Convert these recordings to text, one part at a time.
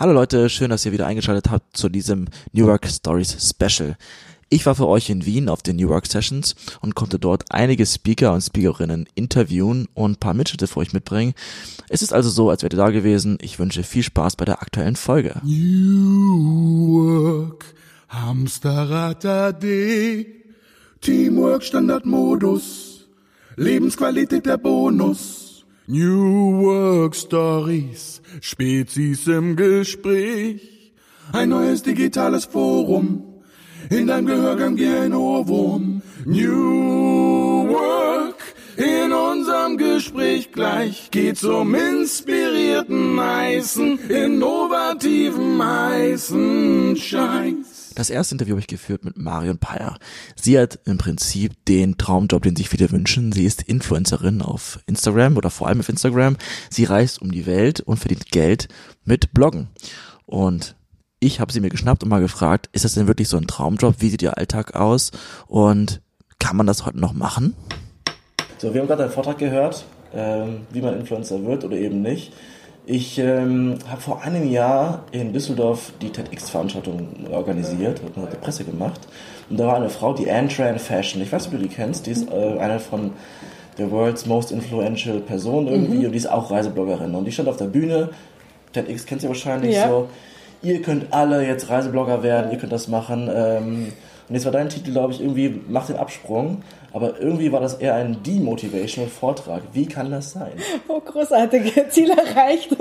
Hallo Leute, schön, dass ihr wieder eingeschaltet habt zu diesem New Work Stories Special. Ich war für euch in Wien auf den New Work Sessions und konnte dort einige Speaker und Speakerinnen interviewen und ein paar Mitschnitte für euch mitbringen. Es ist also so, als wärt ihr da gewesen. Ich wünsche viel Spaß bei der aktuellen Folge. New Work, Hamsterrad AD, Teamwork Standardmodus, Lebensqualität der Bonus. New Work Stories, Spezies im Gespräch. Ein neues digitales Forum. In deinem Gehörgang wie ein Ohrwurm. New Work. In unserem Gespräch gleich geht's um inspirierten heißen, innovativen heißen Scheiß. Das erste Interview habe ich geführt mit Marion Peyer. Sie hat im Prinzip den Traumjob, den sich viele wünschen. Sie ist Influencerin auf Instagram oder vor allem auf Instagram. Sie reist um die Welt und verdient Geld mit Bloggen. Und ich habe sie mir geschnappt und mal gefragt, ist das denn wirklich so ein Traumjob? Wie sieht ihr Alltag aus? Und kann man das heute noch machen? So, wir haben gerade einen Vortrag gehört, ähm, wie man Influencer wird oder eben nicht. Ich ähm, habe vor einem Jahr in Düsseldorf die TEDx-Veranstaltung organisiert, und eine Presse gemacht. Und da war eine Frau, die Anne Tran Fashion. Ich weiß nicht, ob du die kennst. Die ist äh, eine von the world's most influential Person irgendwie mhm. und die ist auch Reisebloggerin. Und die stand auf der Bühne. TEDx kennt sie wahrscheinlich ja. so. Ihr könnt alle jetzt Reiseblogger werden, ihr könnt das machen. Ähm, und jetzt war dein Titel, glaube ich, irgendwie Mach den Absprung. Aber irgendwie war das eher ein demotivational Vortrag. Wie kann das sein? Oh, großartig. Ziel erreicht.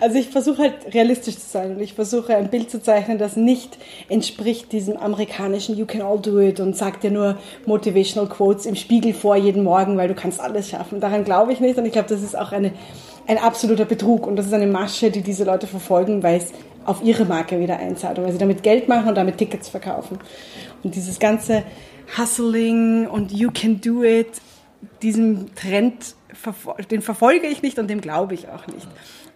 Also ich versuche halt realistisch zu sein und ich versuche ein Bild zu zeichnen, das nicht entspricht diesem amerikanischen You can all do it und sagt dir nur motivational Quotes im Spiegel vor jeden Morgen, weil du kannst alles schaffen. Daran glaube ich nicht und ich glaube, das ist auch eine, ein absoluter Betrug und das ist eine Masche, die diese Leute verfolgen, weil es auf ihre Marke wieder einzahlt und weil sie damit Geld machen und damit Tickets verkaufen. Und dieses ganze Hustling und You can do it, diesem Trend, den verfolge ich nicht und dem glaube ich auch nicht.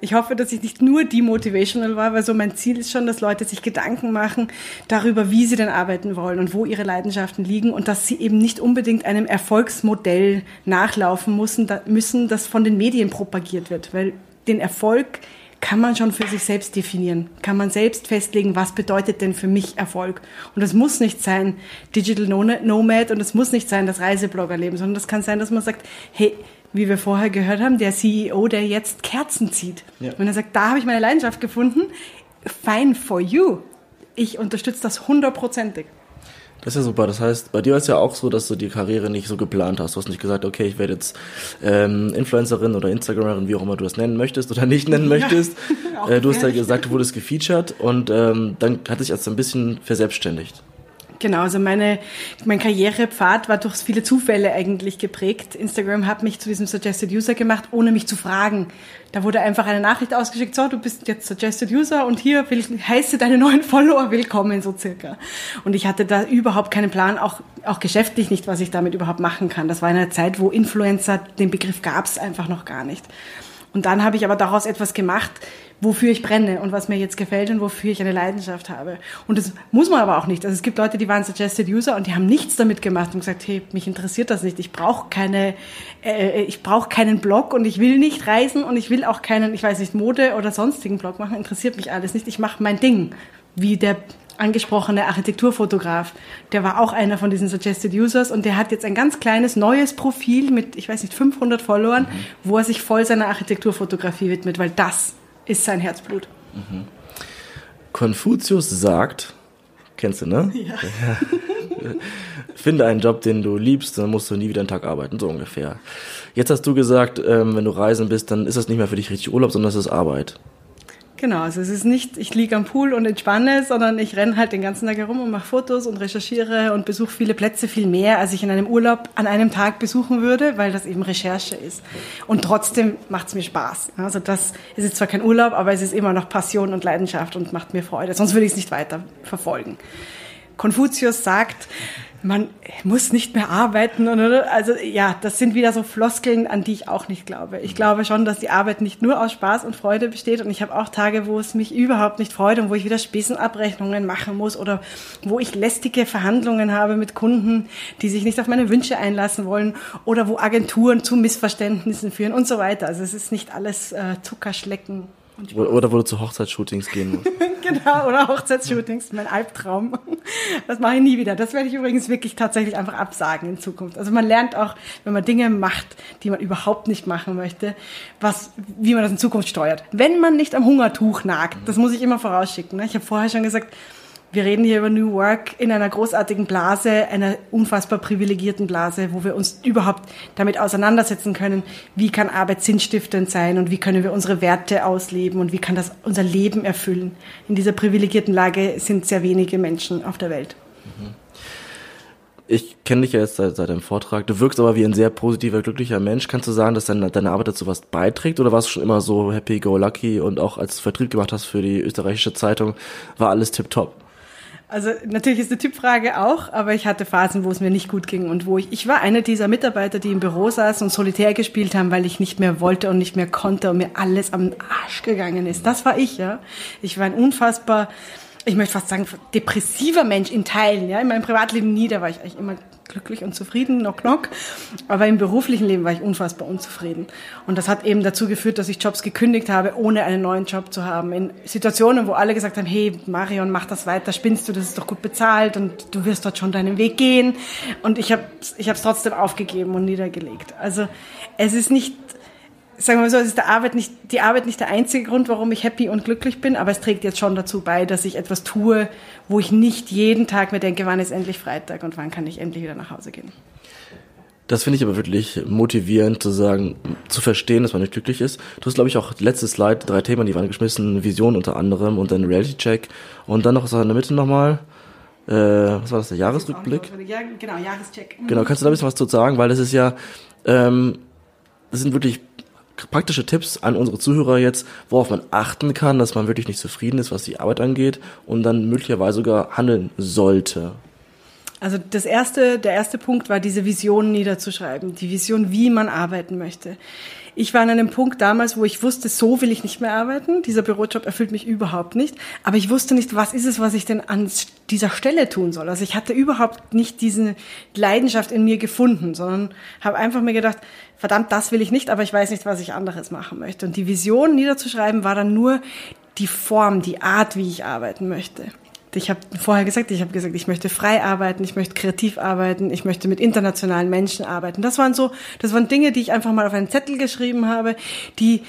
Ich hoffe, dass ich nicht nur demotivational war, weil so mein Ziel ist schon, dass Leute sich Gedanken machen darüber, wie sie denn arbeiten wollen und wo ihre Leidenschaften liegen und dass sie eben nicht unbedingt einem Erfolgsmodell nachlaufen müssen, müssen das von den Medien propagiert wird, weil den Erfolg kann man schon für sich selbst definieren. Kann man selbst festlegen, was bedeutet denn für mich Erfolg. Und das muss nicht sein Digital Nomad und es muss nicht sein das Reisebloggerleben, sondern das kann sein, dass man sagt, hey, wie wir vorher gehört haben, der CEO, der jetzt Kerzen zieht. Ja. Und er sagt, da habe ich meine Leidenschaft gefunden. Fine for you. Ich unterstütze das hundertprozentig. Das ist ja super. Das heißt, bei dir ist ja auch so, dass du die Karriere nicht so geplant hast. Du hast nicht gesagt, okay, ich werde jetzt ähm, Influencerin oder Instagramerin, wie auch immer du das nennen möchtest oder nicht nennen möchtest. Ja, äh, du hast ja gesagt, du wurdest gefeatured und ähm, dann hat sich das ein bisschen verselbstständigt. Genau, also meine, mein Karrierepfad war durch viele Zufälle eigentlich geprägt. Instagram hat mich zu diesem Suggested User gemacht, ohne mich zu fragen. Da wurde einfach eine Nachricht ausgeschickt, so, du bist jetzt Suggested User und hier will, heiße deine neuen Follower willkommen, so circa. Und ich hatte da überhaupt keinen Plan, auch, auch geschäftlich nicht, was ich damit überhaupt machen kann. Das war in einer Zeit, wo Influencer, den Begriff gab es einfach noch gar nicht. Und dann habe ich aber daraus etwas gemacht, wofür ich brenne und was mir jetzt gefällt und wofür ich eine Leidenschaft habe. Und das muss man aber auch nicht. Also es gibt Leute, die waren Suggested User und die haben nichts damit gemacht und gesagt, hey, mich interessiert das nicht. Ich brauche keine, äh, ich brauche keinen Blog und ich will nicht reisen und ich will auch keinen, ich weiß nicht, Mode oder sonstigen Blog machen. Interessiert mich alles nicht. Ich mache mein Ding, wie der angesprochene Architekturfotograf, der war auch einer von diesen Suggested Users und der hat jetzt ein ganz kleines neues Profil mit, ich weiß nicht, 500 Followern, mhm. wo er sich voll seiner Architekturfotografie widmet, weil das ist sein Herzblut. Mhm. Konfuzius sagt, kennst du, ne? Ja. Finde einen Job, den du liebst, dann musst du nie wieder einen Tag arbeiten, so ungefähr. Jetzt hast du gesagt, ähm, wenn du reisen bist, dann ist das nicht mehr für dich richtig Urlaub, sondern es ist Arbeit. Genau, also es ist nicht, ich liege am Pool und entspanne, sondern ich renne halt den ganzen Tag herum und mache Fotos und recherchiere und besuche viele Plätze, viel mehr, als ich in einem Urlaub an einem Tag besuchen würde, weil das eben Recherche ist. Und trotzdem macht es mir Spaß. Also das ist jetzt zwar kein Urlaub, aber es ist immer noch Passion und Leidenschaft und macht mir Freude. Sonst würde ich es nicht weiter verfolgen. Konfuzius sagt, man muss nicht mehr arbeiten. Also ja, das sind wieder so Floskeln, an die ich auch nicht glaube. Ich glaube schon, dass die Arbeit nicht nur aus Spaß und Freude besteht. Und ich habe auch Tage, wo es mich überhaupt nicht freut und wo ich wieder Spesenabrechnungen machen muss oder wo ich lästige Verhandlungen habe mit Kunden, die sich nicht auf meine Wünsche einlassen wollen oder wo Agenturen zu Missverständnissen führen und so weiter. Also es ist nicht alles äh, Zuckerschlecken Oder wo du zu Hochzeitsshootings gehen musst. genau, oder Hochzeitsshootings, mein Albtraum. Das mache ich nie wieder. Das werde ich übrigens wirklich tatsächlich einfach absagen in Zukunft. Also man lernt auch, wenn man Dinge macht, die man überhaupt nicht machen möchte, was, wie man das in Zukunft steuert. Wenn man nicht am Hungertuch nagt, das muss ich immer vorausschicken. Ne? Ich habe vorher schon gesagt, wir reden hier über New Work in einer großartigen Blase, einer unfassbar privilegierten Blase, wo wir uns überhaupt damit auseinandersetzen können, wie kann Arbeit sinnstiftend sein und wie können wir unsere Werte ausleben und wie kann das unser Leben erfüllen. In dieser privilegierten Lage sind sehr wenige Menschen auf der Welt. Ich kenne dich ja jetzt seit, seit deinem Vortrag. Du wirkst aber wie ein sehr positiver, glücklicher Mensch. Kannst du sagen, dass deine, deine Arbeit dazu was beiträgt oder warst du schon immer so happy go lucky und auch als du Vertrieb gemacht hast für die österreichische Zeitung, war alles tipptopp? Also natürlich ist eine Typfrage auch, aber ich hatte Phasen, wo es mir nicht gut ging und wo ich, ich war eine dieser Mitarbeiter, die im Büro saßen und solitär gespielt haben, weil ich nicht mehr wollte und nicht mehr konnte und mir alles am Arsch gegangen ist. Das war ich, ja. Ich war ein unfassbar, ich möchte fast sagen, depressiver Mensch in Teilen, ja. In meinem Privatleben nie, da war ich eigentlich immer glücklich und zufrieden, knock knock. Aber im beruflichen Leben war ich unfassbar unzufrieden. Und das hat eben dazu geführt, dass ich Jobs gekündigt habe, ohne einen neuen Job zu haben. In Situationen, wo alle gesagt haben, hey Marion, mach das weiter, spinnst du, das ist doch gut bezahlt und du wirst dort schon deinen Weg gehen. Und ich habe ich es trotzdem aufgegeben und niedergelegt. Also es ist nicht sagen wir mal so, es ist der Arbeit nicht, die Arbeit nicht der einzige Grund, warum ich happy und glücklich bin, aber es trägt jetzt schon dazu bei, dass ich etwas tue, wo ich nicht jeden Tag mir denke, wann ist endlich Freitag und wann kann ich endlich wieder nach Hause gehen. Das finde ich aber wirklich motivierend zu sagen, zu verstehen, dass man nicht glücklich ist. Du hast, glaube ich, auch letztes Slide, drei Themen, die waren geschmissen, Vision unter anderem und dann Reality-Check und dann noch so in der Mitte nochmal, äh, was war das, der Jahresrückblick? Ja, genau, Jahrescheck. Genau, kannst du da ein bisschen was zu sagen, weil das ist ja, ähm, das sind wirklich praktische Tipps an unsere Zuhörer jetzt, worauf man achten kann, dass man wirklich nicht zufrieden ist, was die Arbeit angeht und dann möglicherweise sogar handeln sollte. Also das erste, der erste Punkt war diese Vision niederzuschreiben, die Vision, wie man arbeiten möchte. Ich war an einem Punkt damals, wo ich wusste, so will ich nicht mehr arbeiten. Dieser Bürojob erfüllt mich überhaupt nicht. Aber ich wusste nicht, was ist es, was ich denn an dieser Stelle tun soll. Also ich hatte überhaupt nicht diese Leidenschaft in mir gefunden, sondern habe einfach mir gedacht, verdammt, das will ich nicht, aber ich weiß nicht, was ich anderes machen möchte. Und die Vision niederzuschreiben war dann nur die Form, die Art, wie ich arbeiten möchte ich habe vorher gesagt, ich habe gesagt, ich möchte frei arbeiten, ich möchte kreativ arbeiten, ich möchte mit internationalen Menschen arbeiten. Das waren so, das waren Dinge, die ich einfach mal auf einen Zettel geschrieben habe, die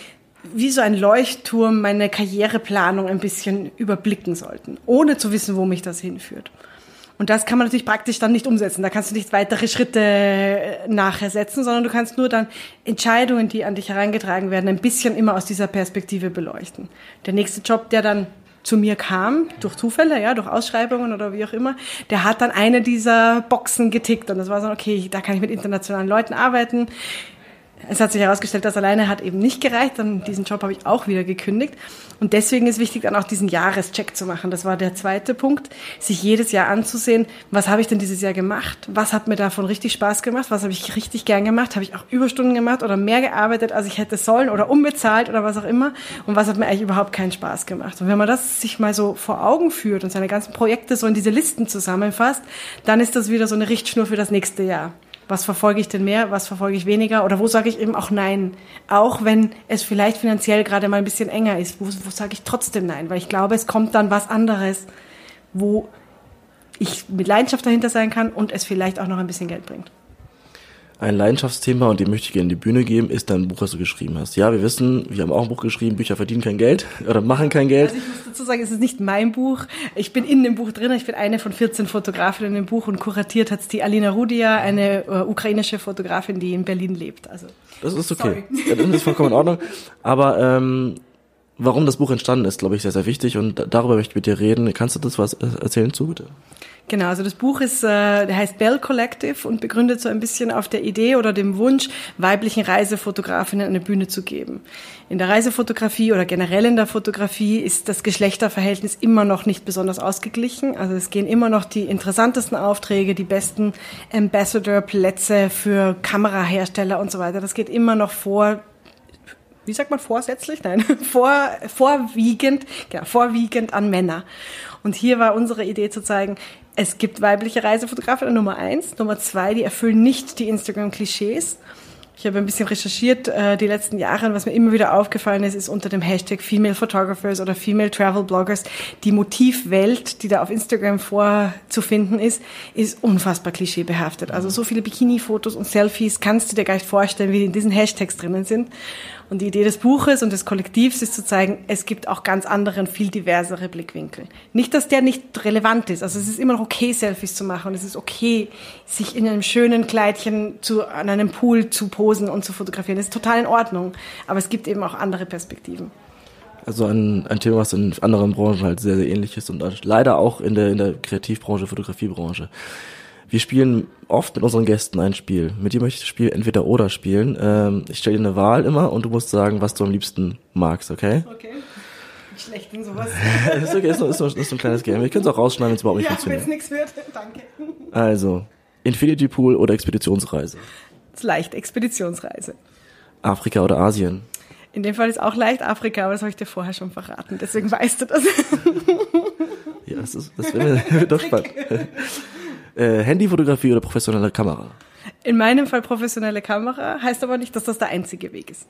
wie so ein Leuchtturm meine Karriereplanung ein bisschen überblicken sollten, ohne zu wissen, wo mich das hinführt. Und das kann man natürlich praktisch dann nicht umsetzen. Da kannst du nicht weitere Schritte äh, nachher setzen, sondern du kannst nur dann Entscheidungen, die an dich herangetragen werden, ein bisschen immer aus dieser Perspektive beleuchten. Der nächste Job, der dann zu mir kam, durch Zufälle, ja, durch Ausschreibungen oder wie auch immer, der hat dann eine dieser Boxen getickt und das war so, okay, da kann ich mit internationalen Leuten arbeiten. Es hat sich herausgestellt, das alleine hat eben nicht gereicht. Dann diesen Job habe ich auch wieder gekündigt. Und deswegen ist wichtig, dann auch diesen Jahrescheck zu machen. Das war der zweite Punkt, sich jedes Jahr anzusehen, was habe ich denn dieses Jahr gemacht? Was hat mir davon richtig Spaß gemacht? Was habe ich richtig gern gemacht? Habe ich auch Überstunden gemacht oder mehr gearbeitet, als ich hätte sollen oder unbezahlt oder was auch immer? Und was hat mir eigentlich überhaupt keinen Spaß gemacht? Und wenn man das sich mal so vor Augen führt und seine ganzen Projekte so in diese Listen zusammenfasst, dann ist das wieder so eine Richtschnur für das nächste Jahr was verfolge ich denn mehr, was verfolge ich weniger? Oder wo sage ich eben auch Nein, auch wenn es vielleicht finanziell gerade mal ein bisschen enger ist, wo, wo sage ich trotzdem Nein, weil ich glaube, es kommt dann was anderes, wo ich mit Leidenschaft dahinter sein kann und es vielleicht auch noch ein bisschen Geld bringt ein Leidenschaftsthema und dem möchte ich gerne die Bühne geben, ist dein Buch, das du geschrieben hast. Ja, wir wissen, wir haben auch ein Buch geschrieben, Bücher verdienen kein Geld oder machen kein Geld. Also ich muss dazu sagen, es ist nicht mein Buch. Ich bin in dem Buch drin, ich bin eine von 14 Fotografinnen in dem Buch und kuratiert hat es die Alina Rudia, eine uh, ukrainische Fotografin, die in Berlin lebt. Also Das ist okay. Ja, das ist vollkommen in Ordnung. Aber ähm, warum das Buch entstanden ist, glaube ich, sehr, sehr wichtig und darüber möchte ich mit dir reden. Kannst du das was erzählen zu, bitte? Genau, also das Buch ist, äh, heißt Bell Collective und begründet so ein bisschen auf der Idee oder dem Wunsch, weiblichen Reisefotografinnen eine Bühne zu geben. In der Reisefotografie oder generell in der Fotografie ist das Geschlechterverhältnis immer noch nicht besonders ausgeglichen. Also es gehen immer noch die interessantesten Aufträge, die besten Ambassador-Plätze für Kamerahersteller und so weiter. Das geht immer noch vor wie sagt man vorsätzlich? Nein, vor, vorwiegend, genau, vorwiegend an Männer. Und hier war unsere Idee zu zeigen, es gibt weibliche Reisefotografen, Nummer eins. Nummer zwei, die erfüllen nicht die Instagram-Klischees. Ich habe ein bisschen recherchiert äh, die letzten Jahre und was mir immer wieder aufgefallen ist, ist unter dem Hashtag Female Photographers oder Female Travel Bloggers die Motivwelt, die da auf Instagram vorzufinden ist, ist unfassbar klischeebehaftet. Also so viele Bikini-Fotos und Selfies kannst du dir gar nicht vorstellen, wie die in diesen Hashtags drinnen sind. Und die Idee des Buches und des Kollektivs ist zu zeigen, es gibt auch ganz andere und viel diversere Blickwinkel. Nicht, dass der nicht relevant ist. Also es ist immer noch okay, Selfies zu machen. Und es ist okay, sich in einem schönen Kleidchen zu, an einem Pool zu posen und zu fotografieren. Das ist total in Ordnung. Aber es gibt eben auch andere Perspektiven. Also ein, ein Thema, was in anderen Branchen halt sehr, sehr ähnlich ist und leider auch in der, in der Kreativbranche, Fotografiebranche. Wir spielen oft mit unseren Gästen ein Spiel. Mit dir möchte ich das Spiel entweder oder spielen. Ähm, ich stelle dir eine Wahl immer und du musst sagen, was du am liebsten magst, okay? Okay. Schlecht in sowas. ist okay, ist nur, ist, nur, ist nur ein kleines Game. Wir können es auch rausschneiden, wenn es überhaupt nicht ja, funktioniert. wenn es nichts wird, danke. Also, Infinity Pool oder Expeditionsreise? Das ist leicht, Expeditionsreise. Afrika oder Asien? In dem Fall ist auch leicht Afrika, aber das habe ich dir vorher schon verraten. Deswegen weißt du das. ja, das, ist, das wird doch spannend. Äh, Handyfotografie oder professionelle Kamera? In meinem Fall professionelle Kamera, heißt aber nicht, dass das der einzige Weg ist.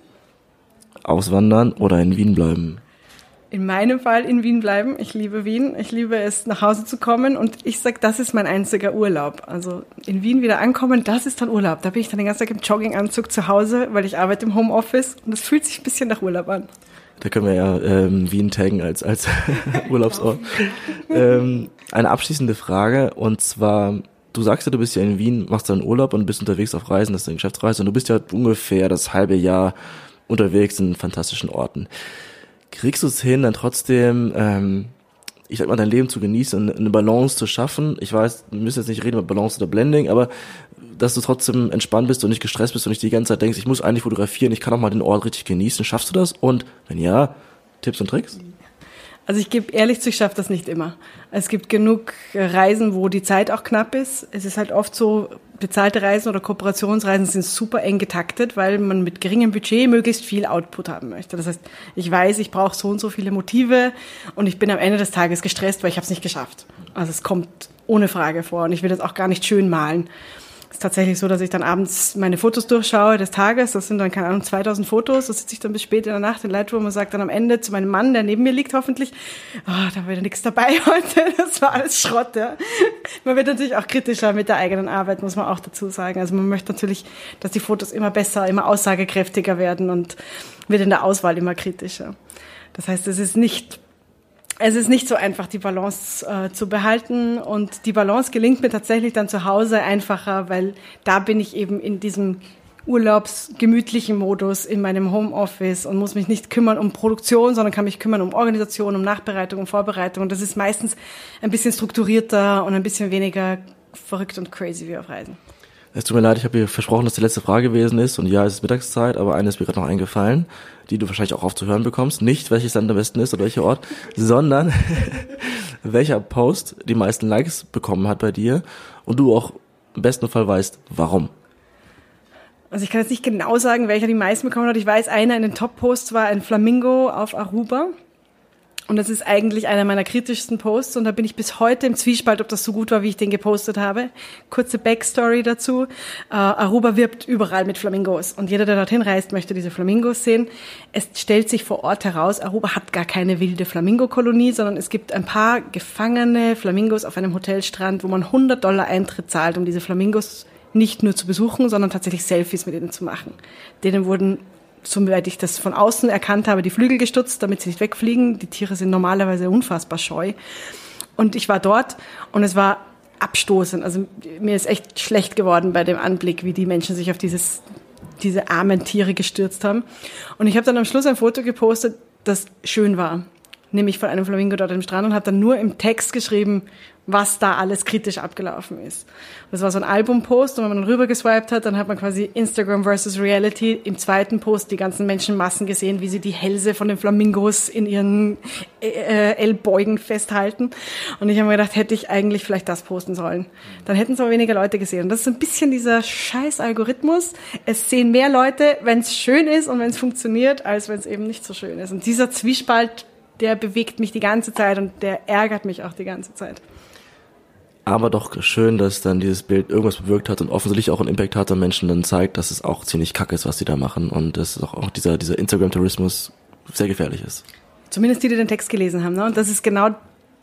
Auswandern oder in Wien bleiben? In meinem Fall in Wien bleiben. Ich liebe Wien. Ich liebe es, nach Hause zu kommen. Und ich sag, das ist mein einziger Urlaub. Also in Wien wieder ankommen, das ist dann Urlaub. Da bin ich dann den ganzen Tag im Jogginganzug zu Hause, weil ich arbeite im Homeoffice. Und das fühlt sich ein bisschen nach Urlaub an. Da können wir ja ähm, Wien taggen als, als Urlaubsort. ähm, eine abschließende Frage und zwar, du sagst ja, du bist ja in Wien, machst dann Urlaub und bist unterwegs auf Reisen, das ist eine Geschäftsreise und du bist ja ungefähr das halbe Jahr unterwegs in fantastischen Orten. Kriegst du es hin, dann trotzdem, ähm, ich sag mal, dein Leben zu genießen eine Balance zu schaffen? Ich weiß, wir müssen jetzt nicht reden über Balance oder Blending, aber dass du trotzdem entspannt bist und nicht gestresst bist und nicht die ganze Zeit denkst, ich muss eigentlich fotografieren, ich kann auch mal den Ort richtig genießen. Schaffst du das? Und wenn ja, Tipps und Tricks? Also ich gebe ehrlich zu, ich schaffe das nicht immer. Es gibt genug Reisen, wo die Zeit auch knapp ist. Es ist halt oft so, bezahlte Reisen oder Kooperationsreisen sind super eng getaktet, weil man mit geringem Budget möglichst viel Output haben möchte. Das heißt, ich weiß, ich brauche so und so viele Motive und ich bin am Ende des Tages gestresst, weil ich habe es nicht geschafft. Also es kommt ohne Frage vor und ich will das auch gar nicht schön malen ist tatsächlich so, dass ich dann abends meine Fotos durchschaue des Tages. Das sind dann, keine Ahnung, 2000 Fotos. Da sitze ich dann bis spät in der Nacht in Lightroom und sage dann am Ende zu meinem Mann, der neben mir liegt hoffentlich, oh, da war wieder nichts dabei heute. Das war alles Schrott. Ja. Man wird natürlich auch kritischer mit der eigenen Arbeit, muss man auch dazu sagen. Also man möchte natürlich, dass die Fotos immer besser, immer aussagekräftiger werden und wird in der Auswahl immer kritischer. Das heißt, es ist nicht es ist nicht so einfach, die Balance äh, zu behalten. Und die Balance gelingt mir tatsächlich dann zu Hause einfacher, weil da bin ich eben in diesem urlaubsgemütlichen Modus in meinem Homeoffice und muss mich nicht kümmern um Produktion, sondern kann mich kümmern um Organisation, um Nachbereitung, um Vorbereitung. Und das ist meistens ein bisschen strukturierter und ein bisschen weniger verrückt und crazy wie auf Reisen. Es tut mir leid, ich habe dir versprochen, dass die letzte Frage gewesen ist. Und ja, es ist Mittagszeit, aber eine ist mir gerade noch eingefallen, die du wahrscheinlich auch oft zu hören bekommst. Nicht, welches Land am besten ist oder welcher Ort, sondern welcher Post die meisten Likes bekommen hat bei dir und du auch im besten Fall weißt, warum. Also ich kann jetzt nicht genau sagen, welcher die meisten bekommen hat. Ich weiß, einer in den Top-Posts war ein Flamingo auf Aruba. Und das ist eigentlich einer meiner kritischsten Posts und da bin ich bis heute im Zwiespalt, ob das so gut war, wie ich den gepostet habe. Kurze Backstory dazu. Uh, Aruba wirbt überall mit Flamingos und jeder, der dorthin reist, möchte diese Flamingos sehen. Es stellt sich vor Ort heraus, Aruba hat gar keine wilde Flamingo-Kolonie, sondern es gibt ein paar gefangene Flamingos auf einem Hotelstrand, wo man 100 Dollar Eintritt zahlt, um diese Flamingos nicht nur zu besuchen, sondern tatsächlich Selfies mit ihnen zu machen. Denen wurden soweit ich das von außen erkannt habe, die Flügel gestutzt, damit sie nicht wegfliegen. Die Tiere sind normalerweise unfassbar scheu. Und ich war dort und es war abstoßend. Also mir ist echt schlecht geworden bei dem Anblick, wie die Menschen sich auf dieses, diese armen Tiere gestürzt haben. Und ich habe dann am Schluss ein Foto gepostet, das schön war nämlich von einem Flamingo dort am Strand und habe dann nur im Text geschrieben, was da alles kritisch abgelaufen ist. das war so ein Albumpost und wenn man dann rüber geswiped hat, dann hat man quasi Instagram versus Reality im zweiten Post die ganzen Menschenmassen gesehen, wie sie die Hälse von den Flamingos in ihren äh, äh, Ellbeugen festhalten. Und ich habe mir gedacht, hätte ich eigentlich vielleicht das posten sollen. Dann hätten es aber weniger Leute gesehen. Und das ist ein bisschen dieser scheiß Algorithmus. Es sehen mehr Leute, wenn es schön ist und wenn es funktioniert, als wenn es eben nicht so schön ist. Und dieser Zwiespalt der bewegt mich die ganze Zeit und der ärgert mich auch die ganze Zeit. Aber doch schön, dass dann dieses Bild irgendwas bewirkt hat und offensichtlich auch einen Impact hat an Menschen dann zeigt, dass es auch ziemlich kacke ist, was die da machen und dass auch, auch dieser, dieser Instagram-Tourismus sehr gefährlich ist. Zumindest die, die den Text gelesen haben. Ne? Und das ist genau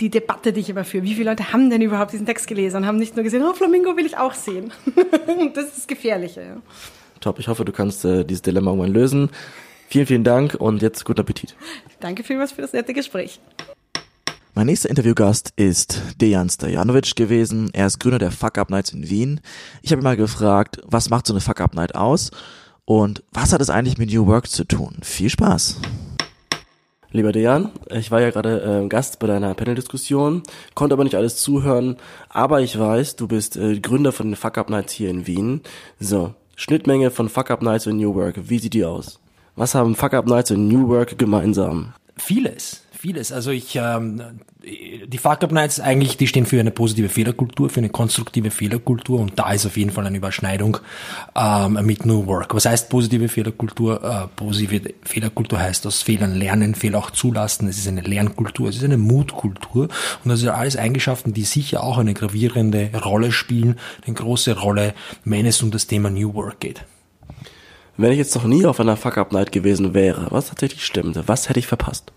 die Debatte, die ich immer führe. Wie viele Leute haben denn überhaupt diesen Text gelesen und haben nicht nur gesehen, oh, Flamingo will ich auch sehen. das ist das Gefährliche. Ja. Top, ich hoffe, du kannst äh, dieses Dilemma irgendwann lösen. Vielen, vielen Dank und jetzt guten Appetit. Danke vielmals für das nette Gespräch. Mein nächster Interviewgast ist Dejan Stajanovic gewesen. Er ist Gründer der Fuck Up Nights in Wien. Ich habe ihn mal gefragt, was macht so eine Fuck Up Night aus und was hat es eigentlich mit New Work zu tun? Viel Spaß! Lieber Dejan, ich war ja gerade äh, Gast bei deiner Panel-Diskussion, konnte aber nicht alles zuhören, aber ich weiß, du bist äh, Gründer von den Fuck Up Nights hier in Wien. So, Schnittmenge von Fuck Up Nights und New Work, wie sieht die aus? Was haben Fuck Up Nights und New Work gemeinsam? Vieles vieles. Also ich, ähm, die Fuck Up Nights eigentlich, die stehen für eine positive Fehlerkultur, für eine konstruktive Fehlerkultur und da ist auf jeden Fall eine Überschneidung ähm, mit New Work. Was heißt positive Fehlerkultur? Äh, positive Fehlerkultur heißt aus Fehlern lernen, Fehler auch zulassen. Es ist eine Lernkultur, es ist eine Mutkultur und das sind alles Eigenschaften, die sicher auch eine gravierende Rolle spielen, eine große Rolle, wenn es um das Thema New Work geht. Wenn ich jetzt noch nie auf einer Fuck-Up-Night gewesen wäre, was tatsächlich stimmte, was hätte ich verpasst?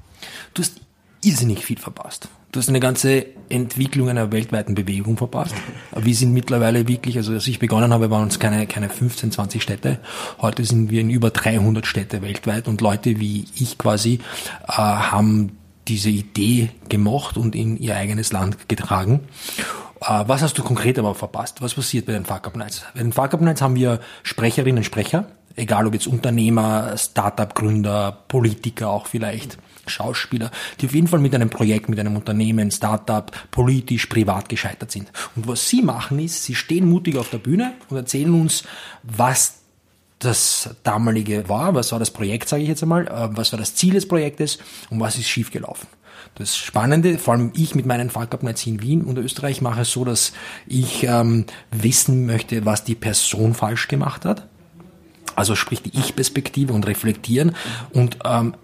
Du hast irrsinnig viel verpasst. Du hast eine ganze Entwicklung einer weltweiten Bewegung verpasst. Wir sind mittlerweile wirklich, also als ich begonnen habe, waren uns keine, keine 15, 20 Städte. Heute sind wir in über 300 Städte weltweit und Leute wie ich quasi äh, haben diese Idee gemocht und in ihr eigenes Land getragen. Äh, was hast du konkret aber verpasst? Was passiert bei den Fuck Up Nights? Bei den Fuck Up Nights haben wir Sprecherinnen und Sprecher, egal ob jetzt Unternehmer, Startup-Gründer, Politiker auch vielleicht Schauspieler, die auf jeden Fall mit einem Projekt, mit einem Unternehmen, Startup, politisch, privat gescheitert sind. Und was sie machen ist, sie stehen mutig auf der Bühne und erzählen uns, was das damalige war, was war das Projekt, sage ich jetzt einmal, äh, was war das Ziel des Projektes und was ist schiefgelaufen. Das Spannende, vor allem ich mit meinen Nights in Wien und Österreich mache es so, dass ich ähm, wissen möchte, was die Person falsch gemacht hat. Also sprich die Ich-Perspektive und reflektieren und ähm,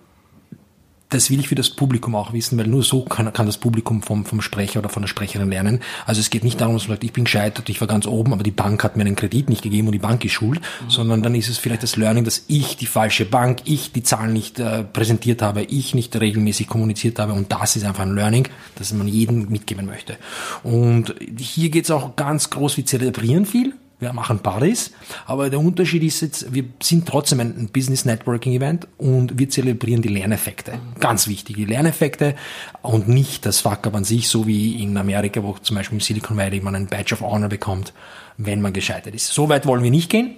das will ich für das Publikum auch wissen, weil nur so kann, kann das Publikum vom, vom Sprecher oder von der Sprecherin lernen. Also es geht nicht darum, dass man sagt, ich bin gescheitert, ich war ganz oben, aber die Bank hat mir einen Kredit nicht gegeben und die Bank ist schuld, mhm. sondern dann ist es vielleicht das Learning, dass ich die falsche Bank, ich die Zahlen nicht äh, präsentiert habe, ich nicht regelmäßig kommuniziert habe und das ist einfach ein Learning, das man jedem mitgeben möchte. Und hier geht es auch ganz groß, wir zelebrieren viel, wir machen Partys, aber der Unterschied ist jetzt, wir sind trotzdem ein Business Networking Event und wir zelebrieren die Lerneffekte. Ganz wichtig, die Lerneffekte und nicht das Fuck-up an sich, so wie in Amerika, wo zum Beispiel im Silicon Valley man ein Badge of Honor bekommt, wenn man gescheitert ist. So weit wollen wir nicht gehen.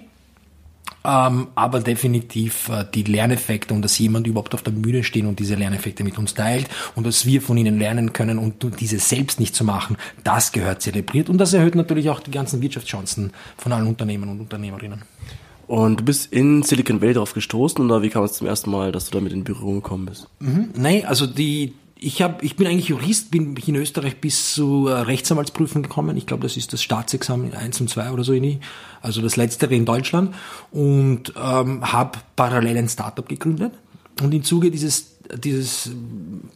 Ähm, aber definitiv äh, die Lerneffekte und dass jemand überhaupt auf der Bühne steht und diese Lerneffekte mit uns teilt und dass wir von ihnen lernen können und diese selbst nicht zu machen, das gehört zelebriert und das erhöht natürlich auch die ganzen Wirtschaftschancen von allen Unternehmen und Unternehmerinnen. Und du bist in Silicon Valley darauf gestoßen oder wie kam es zum ersten Mal, dass du damit in Berührung gekommen bist? Mhm, nein, also die, ich, hab, ich bin eigentlich Jurist, bin in Österreich bis zu äh, Rechtsanwaltsprüfen gekommen. Ich glaube, das ist das Staatsexamen 1 und 2 oder so, in, also das letztere in Deutschland. Und ähm, habe parallel ein Startup gegründet. Und im Zuge dieses dieses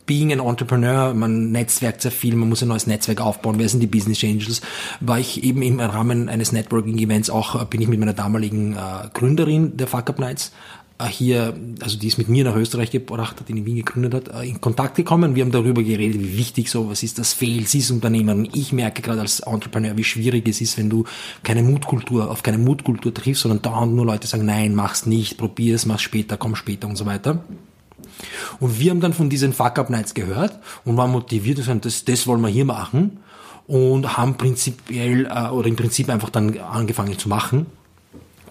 Being an Entrepreneur, man netzwerkt sehr viel, man muss ein neues Netzwerk aufbauen, wer sind die Business Angels, war ich eben im Rahmen eines Networking-Events auch, bin ich mit meiner damaligen äh, Gründerin der Fuck Up Nights äh, hier, also die es mit mir nach Österreich gebracht hat, in Wien gegründet hat, äh, in Kontakt gekommen. Wir haben darüber geredet, wie wichtig sowas ist, das Fail, sie ist Unternehmerin. Ich merke gerade als Entrepreneur, wie schwierig es ist, wenn du keine Mutkultur, auf keine Mutkultur triffst, sondern dauernd nur Leute sagen, nein, mach's nicht, probier's, mach's später, komm später und so weiter. Und wir haben dann von diesen Fuck-Up-Nights gehört und waren motiviert und sagen, das, das wollen wir hier machen und haben prinzipiell äh, oder im Prinzip einfach dann angefangen zu machen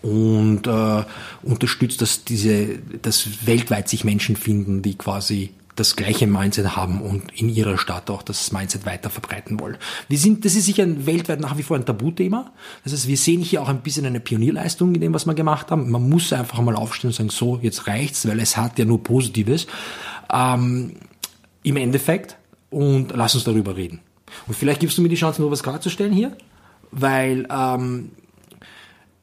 und äh, unterstützt, dass diese, dass weltweit sich Menschen finden, die quasi das gleiche Mindset haben und in ihrer Stadt auch das Mindset weiter verbreiten wollen. Wir sind, das ist sicher weltweit nach wie vor ein Tabuthema. Das heißt, wir sehen hier auch ein bisschen eine Pionierleistung in dem, was wir gemacht haben. Man muss einfach mal aufstehen und sagen, so, jetzt reicht's, weil es hat ja nur Positives. Ähm, Im Endeffekt. Und lass uns darüber reden. Und vielleicht gibst du mir die Chance, nur was klarzustellen hier, weil ähm,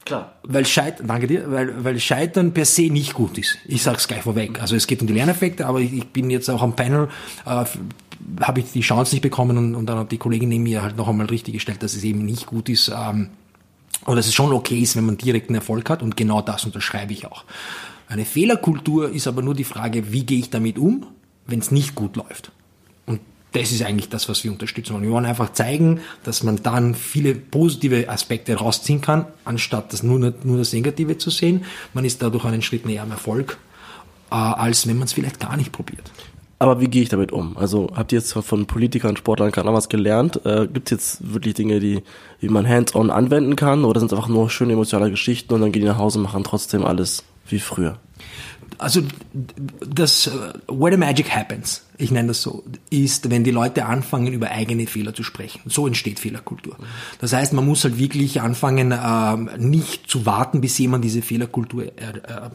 Klar. Weil Scheitern, danke dir, weil, weil Scheitern per se nicht gut ist. Ich sag's gleich vorweg. Also es geht um die Lerneffekte, aber ich, ich bin jetzt auch am Panel äh, habe ich die Chance nicht bekommen und, und dann hat die Kollegin neben mir halt noch einmal richtig gestellt, dass es eben nicht gut ist ähm, und dass es schon okay ist, wenn man direkten Erfolg hat und genau das unterschreibe ich auch. Eine Fehlerkultur ist aber nur die Frage, wie gehe ich damit um, wenn es nicht gut läuft. Das ist eigentlich das, was wir unterstützen wollen. Wir wollen einfach zeigen, dass man dann viele positive Aspekte rausziehen kann, anstatt das nur, nur das Negative zu sehen. Man ist dadurch einen Schritt näher am Erfolg, äh, als wenn man es vielleicht gar nicht probiert. Aber wie gehe ich damit um? Also habt ihr jetzt von Politikern, Sportlern gerade was gelernt? Äh, Gibt es jetzt wirklich Dinge, die, die man hands-on anwenden kann? Oder sind es einfach nur schöne emotionale Geschichten und dann gehen die nach Hause und machen trotzdem alles wie früher? Also das Where the Magic Happens, ich nenne das so, ist, wenn die Leute anfangen, über eigene Fehler zu sprechen. So entsteht Fehlerkultur. Das heißt, man muss halt wirklich anfangen, äh, nicht zu warten, bis jemand diese Fehlerkultur er, er,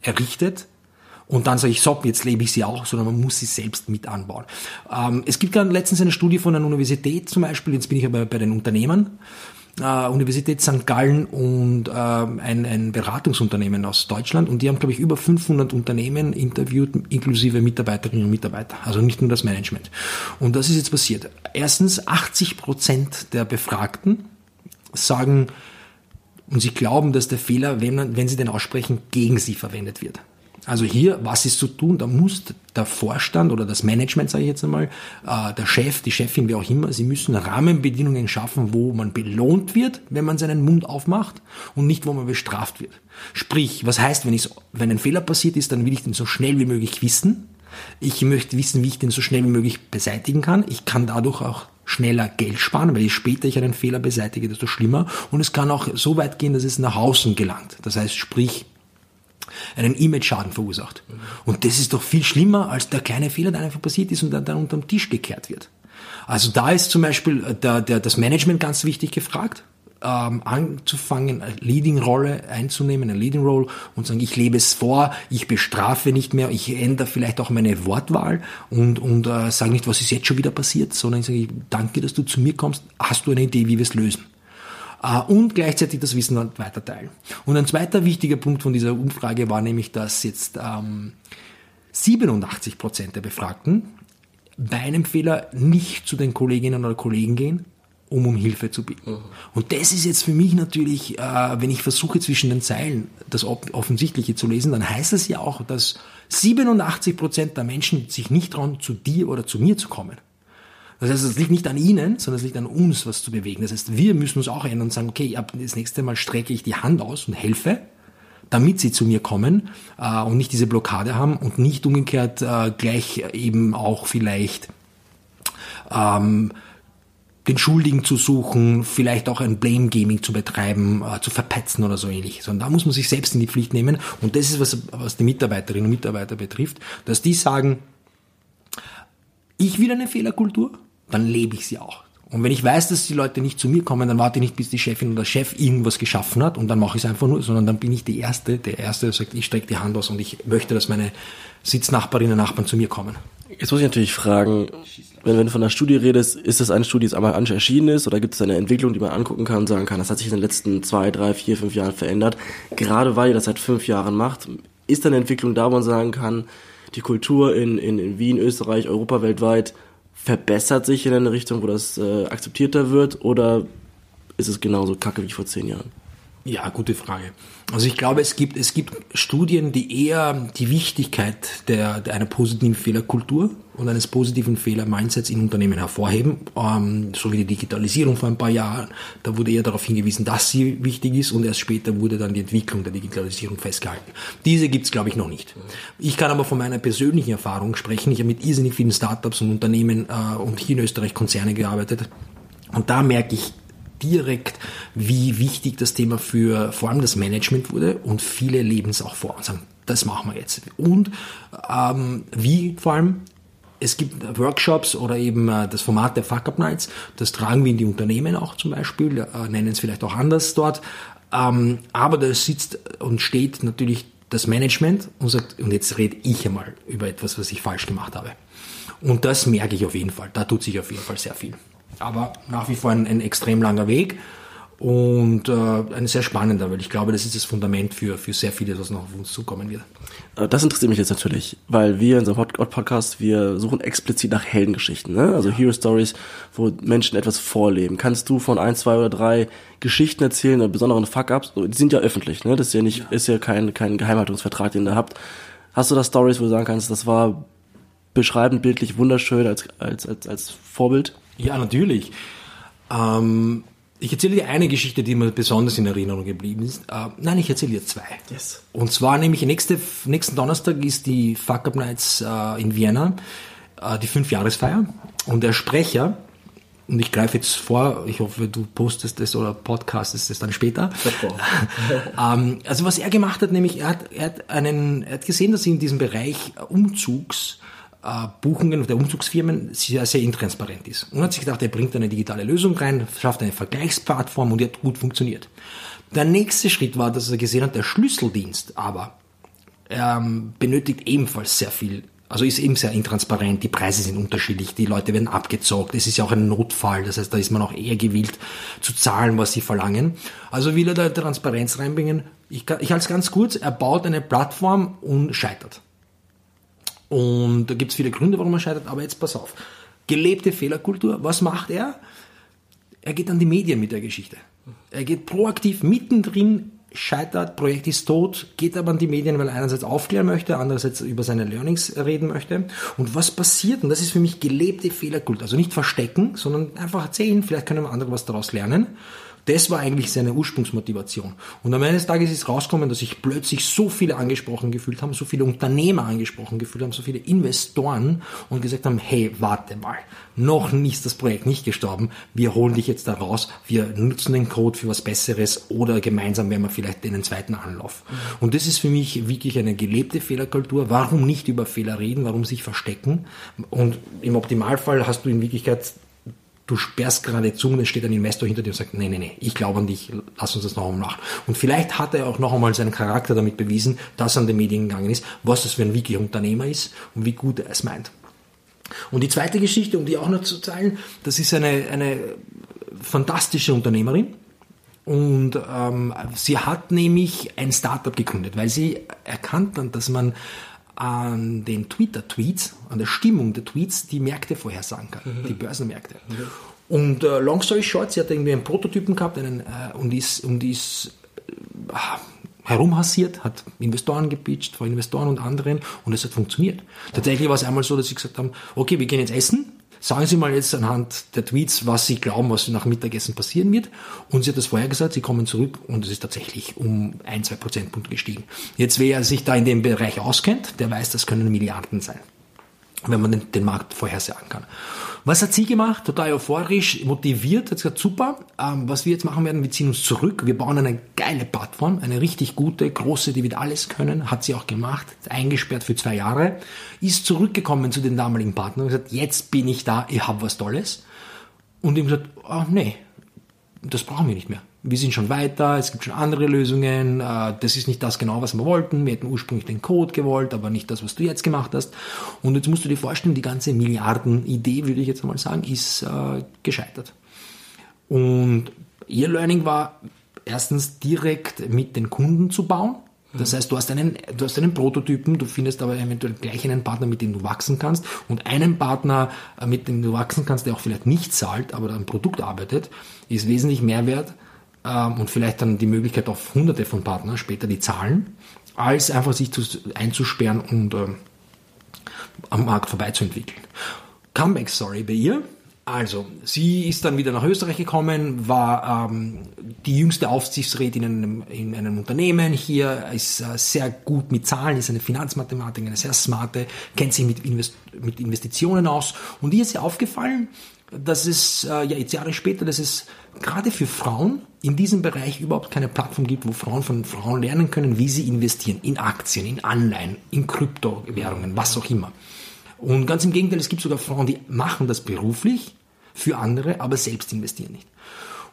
errichtet, und dann sage ich, so, jetzt lebe ich sie auch, sondern man muss sie selbst mit anbauen. Ähm, es gibt gerade letztens eine Studie von einer Universität zum Beispiel, jetzt bin ich aber bei den Unternehmen, äh, Universität St. Gallen und äh, ein, ein Beratungsunternehmen aus Deutschland und die haben, glaube ich, über 500 Unternehmen interviewt, inklusive Mitarbeiterinnen und Mitarbeiter, also nicht nur das Management. Und das ist jetzt passiert. Erstens, 80 Prozent der Befragten sagen, und sie glauben, dass der Fehler, wenn, wenn sie den aussprechen, gegen sie verwendet wird. Also hier, was ist zu tun? Da muss der Vorstand oder das Management, sage ich jetzt einmal, äh, der Chef, die Chefin, wer auch immer, sie müssen Rahmenbedingungen schaffen, wo man belohnt wird, wenn man seinen Mund aufmacht und nicht, wo man bestraft wird. Sprich, was heißt, wenn, ich, wenn ein Fehler passiert ist, dann will ich den so schnell wie möglich wissen. Ich möchte wissen, wie ich den so schnell wie möglich beseitigen kann. Ich kann dadurch auch schneller Geld sparen, weil je später ich einen Fehler beseitige, desto schlimmer. Und es kann auch so weit gehen, dass es nach außen gelangt. Das heißt, sprich, einen Image-Schaden verursacht. Und das ist doch viel schlimmer, als der kleine Fehler, der einfach passiert ist und dann, dann unterm Tisch gekehrt wird. Also da ist zum Beispiel äh, der, der, das Management ganz wichtig gefragt, ähm, anzufangen, eine Leading-Rolle einzunehmen, eine Leading-Role und sagen, ich lebe es vor, ich bestrafe nicht mehr, ich ändere vielleicht auch meine Wortwahl und, und äh, sage nicht, was ist jetzt schon wieder passiert, sondern ich sage, danke, dass du zu mir kommst, hast du eine Idee, wie wir es lösen? Äh, und gleichzeitig das Wissen weiter teilen. Und ein zweiter wichtiger Punkt von dieser Umfrage war nämlich, dass jetzt ähm, 87 Prozent der Befragten bei einem Fehler nicht zu den Kolleginnen oder Kollegen gehen, um um Hilfe zu bitten. Mhm. Und das ist jetzt für mich natürlich, äh, wenn ich versuche zwischen den Zeilen das Offensichtliche zu lesen, dann heißt das ja auch, dass 87 Prozent der Menschen sich nicht trauen, zu dir oder zu mir zu kommen. Das heißt, es liegt nicht an ihnen, sondern es liegt an uns, was zu bewegen. Das heißt, wir müssen uns auch ändern und sagen, okay, ab das nächste Mal strecke ich die Hand aus und helfe, damit sie zu mir kommen äh, und nicht diese Blockade haben und nicht umgekehrt äh, gleich eben auch vielleicht ähm, den Schuldigen zu suchen, vielleicht auch ein Blame Gaming zu betreiben, äh, zu verpetzen oder so ähnlich. Sondern da muss man sich selbst in die Pflicht nehmen. Und das ist was, was die Mitarbeiterinnen und Mitarbeiter betrifft, dass die sagen, ich will eine Fehlerkultur, dann lebe ich sie auch. Und wenn ich weiß, dass die Leute nicht zu mir kommen, dann warte ich nicht, bis die Chefin oder der Chef irgendwas geschaffen hat und dann mache ich es einfach nur, sondern dann bin ich die Erste, der Erste, der sagt, ich strecke die Hand aus und ich möchte, dass meine Sitznachbarinnen und Nachbarn zu mir kommen. Jetzt muss ich natürlich fragen, wenn, wenn du von der Studie redest, ist das eine Studie, die einmal erschienen ist oder gibt es eine Entwicklung, die man angucken kann und sagen kann, das hat sich in den letzten zwei, drei, vier, fünf Jahren verändert? Gerade weil ihr das seit fünf Jahren macht, ist da eine Entwicklung da, wo man sagen kann, die Kultur in, in, in Wien, Österreich, Europa, weltweit verbessert sich in eine Richtung, wo das äh, akzeptierter wird oder ist es genauso kacke wie vor zehn Jahren? Ja, gute Frage. Also ich glaube, es gibt, es gibt Studien, die eher die Wichtigkeit der, der einer positiven Fehlerkultur und eines positiven Fehler-Mindsets in Unternehmen hervorheben, ähm, so wie die Digitalisierung vor ein paar Jahren. Da wurde eher darauf hingewiesen, dass sie wichtig ist und erst später wurde dann die Entwicklung der Digitalisierung festgehalten. Diese gibt's glaube ich, noch nicht. Ich kann aber von meiner persönlichen Erfahrung sprechen. Ich habe mit irrsinnig vielen Startups und Unternehmen äh, und hier in Österreich Konzerne gearbeitet. Und da merke ich direkt, wie wichtig das Thema für vor allem das Management wurde und viele leben es auch vor und sagen, das machen wir jetzt. Und ähm, wie vor allem es gibt Workshops oder eben äh, das Format der Fuck Up Nights, das tragen wir in die Unternehmen auch zum Beispiel, äh, nennen es vielleicht auch anders dort. Ähm, aber da sitzt und steht natürlich das Management und sagt, und jetzt rede ich einmal über etwas, was ich falsch gemacht habe. Und das merke ich auf jeden Fall. Da tut sich auf jeden Fall sehr viel aber nach wie vor ein, ein extrem langer Weg. Und äh, ein sehr spannender, weil ich glaube, das ist das Fundament für, für sehr vieles, was noch auf uns zukommen wird. Äh, Das interessiert mich jetzt natürlich, weil wir in unserem Pod- Podcast, wir suchen explizit nach Heldengeschichten, ne? also Hero Stories, wo Menschen etwas vorleben. Kannst du von ein, zwei oder drei Geschichten erzählen oder besonderen Fuck-Ups? Die sind ja öffentlich, ne? das ist ja nicht, ist ja kein, kein Geheimhaltungsvertrag, den ihr habt. Hast du da Stories, wo du sagen kannst, das war beschreibend, bildlich, wunderschön als, als, als, als Vorbild? Ja, natürlich. Ähm, ich erzähle dir eine Geschichte, die mir besonders in Erinnerung geblieben ist. Äh, nein, ich erzähle dir zwei. Yes. Und zwar nämlich nächste, nächsten Donnerstag ist die Fuck Up Nights äh, in Vienna, äh, die Fünfjahresfeier. Und der Sprecher, und ich greife jetzt vor, ich hoffe, du postest es oder podcastest es dann später. ähm, also was er gemacht hat, nämlich er hat, er hat einen, er hat gesehen, dass in diesem Bereich Umzugs Buchungen der Umzugsfirmen sehr, sehr intransparent ist. Und hat sich gedacht, er bringt eine digitale Lösung rein, schafft eine Vergleichsplattform und die hat gut funktioniert. Der nächste Schritt war, dass er gesehen hat, der Schlüsseldienst aber ähm, benötigt ebenfalls sehr viel, also ist eben sehr intransparent, die Preise sind unterschiedlich, die Leute werden abgezockt, es ist ja auch ein Notfall, das heißt, da ist man auch eher gewillt zu zahlen, was sie verlangen. Also will er da Transparenz reinbringen. Ich, ich halte es ganz kurz, er baut eine Plattform und scheitert. Und da gibt es viele Gründe, warum er scheitert, aber jetzt pass auf. Gelebte Fehlerkultur, was macht er? Er geht an die Medien mit der Geschichte. Er geht proaktiv mittendrin, scheitert, Projekt ist tot, geht aber an die Medien, weil er einerseits aufklären möchte, andererseits über seine Learnings reden möchte. Und was passiert? Und das ist für mich gelebte Fehlerkultur. Also nicht verstecken, sondern einfach erzählen, vielleicht können andere was daraus lernen. Das war eigentlich seine Ursprungsmotivation. Und am Ende des Tages ist rausgekommen, dass sich plötzlich so viele angesprochen gefühlt haben, so viele Unternehmer angesprochen gefühlt haben, so viele Investoren und gesagt haben, hey, warte mal, noch ist das Projekt nicht gestorben, wir holen dich jetzt da raus, wir nutzen den Code für was Besseres oder gemeinsam werden wir vielleicht in einen zweiten Anlauf. Und das ist für mich wirklich eine gelebte Fehlerkultur. Warum nicht über Fehler reden, warum sich verstecken? Und im Optimalfall hast du in Wirklichkeit du sperrst gerade zu und es steht ein Investor hinter dir und sagt, nee, nee, nee, ich glaube an dich, lass uns das noch einmal machen. Und vielleicht hat er auch noch einmal seinen Charakter damit bewiesen, dass er an den Medien gegangen ist, was das für ein wirklicher Unternehmer ist und wie gut er es meint. Und die zweite Geschichte, um die auch noch zu teilen, das ist eine, eine fantastische Unternehmerin. Und ähm, sie hat nämlich ein Startup gegründet, weil sie erkannt hat, dass man an den Twitter-Tweets, an der Stimmung der Tweets die Märkte vorhersagen kann, die Börsenmärkte. Und äh, long story short, sie hat irgendwie einen Prototypen gehabt einen, äh, und ist, und ist äh, herumhassiert, hat Investoren gepitcht, vor Investoren und anderen und es hat funktioniert. Tatsächlich war es einmal so, dass sie gesagt haben, okay, wir gehen jetzt essen, sagen Sie mal jetzt anhand der Tweets, was Sie glauben, was nach Mittagessen passieren wird. Und sie hat das vorher gesagt, Sie kommen zurück und es ist tatsächlich um ein, zwei Prozentpunkte gestiegen. Jetzt, wer sich da in dem Bereich auskennt, der weiß, das können Milliarden sein wenn man den, den Markt vorhersagen kann. Was hat sie gemacht? Total euphorisch, motiviert, hat gesagt, super, ähm, was wir jetzt machen werden, wir ziehen uns zurück, wir bauen eine geile Plattform, eine richtig gute, große, die wird alles können, hat sie auch gemacht, eingesperrt für zwei Jahre, ist zurückgekommen zu den damaligen Partnern und gesagt, jetzt bin ich da, ich habe was Tolles. Und ihm gesagt, oh, nee, das brauchen wir nicht mehr. Wir sind schon weiter, es gibt schon andere Lösungen, äh, das ist nicht das genau, was wir wollten. Wir hätten ursprünglich den Code gewollt, aber nicht das, was du jetzt gemacht hast. Und jetzt musst du dir vorstellen, die ganze Milliarden-Idee, würde ich jetzt mal sagen, ist äh, gescheitert. Und ihr Learning war erstens direkt mit den Kunden zu bauen. Das heißt, du hast einen, du hast einen Prototypen, du findest aber eventuell gleich einen Partner, mit dem du wachsen kannst und einen Partner, äh, mit dem du wachsen kannst, der auch vielleicht nicht zahlt, aber am Produkt arbeitet, ist wesentlich mehr wert ähm, und vielleicht dann die Möglichkeit auf hunderte von Partnern später die zahlen, als einfach sich zu, einzusperren und ähm, am Markt vorbeizuentwickeln. Comeback Story bei ihr. Also, sie ist dann wieder nach Österreich gekommen, war ähm, die jüngste Aufsichtsrätin in einem, in einem Unternehmen hier, ist äh, sehr gut mit Zahlen, ist eine Finanzmathematikerin, eine sehr smarte, kennt sich mit, Invest mit Investitionen aus. Und ihr ist ja aufgefallen, dass es äh, ja jetzt Jahre später, dass es gerade für Frauen in diesem Bereich überhaupt keine Plattform gibt, wo Frauen von Frauen lernen können, wie sie investieren in Aktien, in Anleihen, in Kryptowährungen, was auch immer. Und ganz im Gegenteil, es gibt sogar Frauen, die machen das beruflich für andere, aber selbst investieren nicht.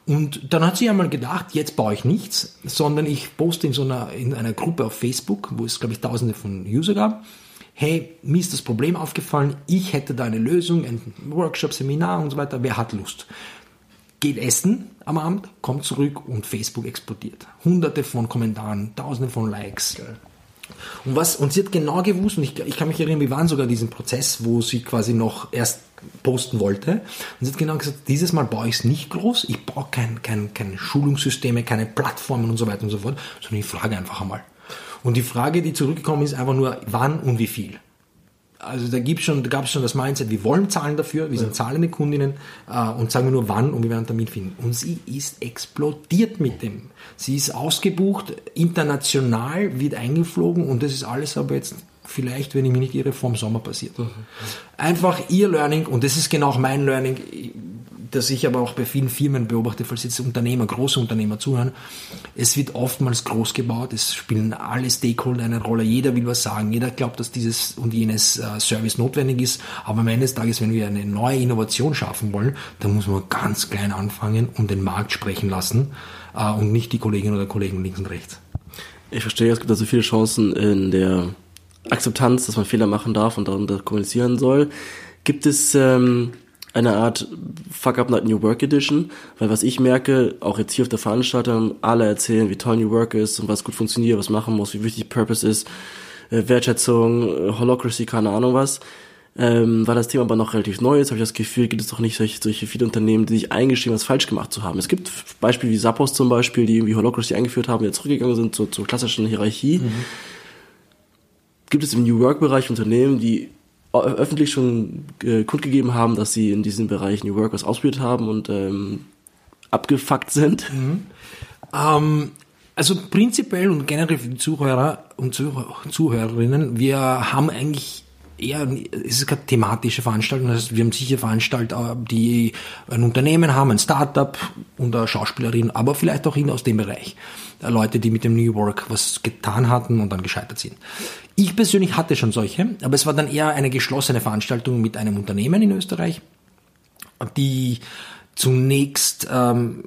Und dann hat sie einmal gedacht, jetzt baue ich nichts, sondern ich poste in so einer, in einer Gruppe auf Facebook, wo es, glaube ich, tausende von User gab, hey, mir ist das Problem aufgefallen, ich hätte da eine Lösung, ein Workshop, Seminar und so weiter, wer hat Lust? Geht essen am Abend, kommt zurück und Facebook explodiert. Hunderte von Kommentaren, tausende von Likes. Und was, und sie hat genau gewusst, und ich, ich kann mich erinnern, wir waren sogar in diesem Prozess, wo sie quasi noch erst posten wollte. Und sie hat genau gesagt, dieses Mal baue ich es nicht groß, ich brauche kein, kein, keine Schulungssysteme, keine Plattformen und so weiter und so fort, sondern ich frage einfach einmal. Und die Frage, die zurückgekommen ist, einfach nur, wann und wie viel. Also da gibt's schon, da gab es schon das Mindset, wir wollen zahlen dafür, wir sind zahlende Kundinnen äh, und sagen wir nur wann und wir werden einen Termin finden. Und sie ist explodiert mit dem. Sie ist ausgebucht, international, wird eingeflogen und das ist alles aber jetzt vielleicht, wenn ich mich nicht irre, vom Sommer passiert. Mhm. Einfach ihr Learning und das ist genau auch mein Learning das ich aber auch bei vielen Firmen beobachte, falls jetzt Unternehmer, große Unternehmer zuhören, es wird oftmals groß gebaut, es spielen alle Stakeholder eine Rolle, jeder will was sagen, jeder glaubt, dass dieses und jenes äh, Service notwendig ist, aber am Ende des Tages, wenn wir eine neue Innovation schaffen wollen, dann muss man ganz klein anfangen und den Markt sprechen lassen äh, und nicht die Kolleginnen oder Kollegen links und rechts. Ich verstehe, es gibt also viele Chancen in der Akzeptanz, dass man Fehler machen darf und darunter kommunizieren soll. Gibt es ähm, eine Art Fuck Up Night New Work Edition, weil was ich merke, auch jetzt hier auf der Veranstaltung, alle erzählen, wie toll New Work ist und was gut funktioniert, was machen muss, wie wichtig Purpose ist, äh, Wertschätzung, äh, Holocracy, keine Ahnung was. Ähm, weil das Thema aber noch relativ neu ist, habe ich das Gefühl, gibt es doch nicht solche, solche viele Unternehmen, die sich eingestehen, was falsch gemacht zu haben. Es gibt Beispiele wie Zappos zum Beispiel, die irgendwie Holocracy eingeführt haben, die zurückgegangen sind zur, zur klassischen Hierarchie. Mhm. Gibt es im New Work-Bereich Unternehmen, die öffentlich schon äh, kundgegeben haben, dass sie in diesem Bereich New Workers ausprobiert haben und ähm, abgefuckt sind. Mhm. Ähm, also prinzipiell und generell für die Zuhörer und Zuhörerinnen, wir haben eigentlich eher, es ist keine thematische Veranstaltung, das heißt, wir haben sicher Veranstalter, die ein Unternehmen haben, ein Startup und eine Schauspielerin, aber vielleicht auch aus dem Bereich. Leute, die mit dem New Work was getan hatten und dann gescheitert sind. Ich persönlich hatte schon solche, aber es war dann eher eine geschlossene Veranstaltung mit einem Unternehmen in Österreich, die zunächst ähm,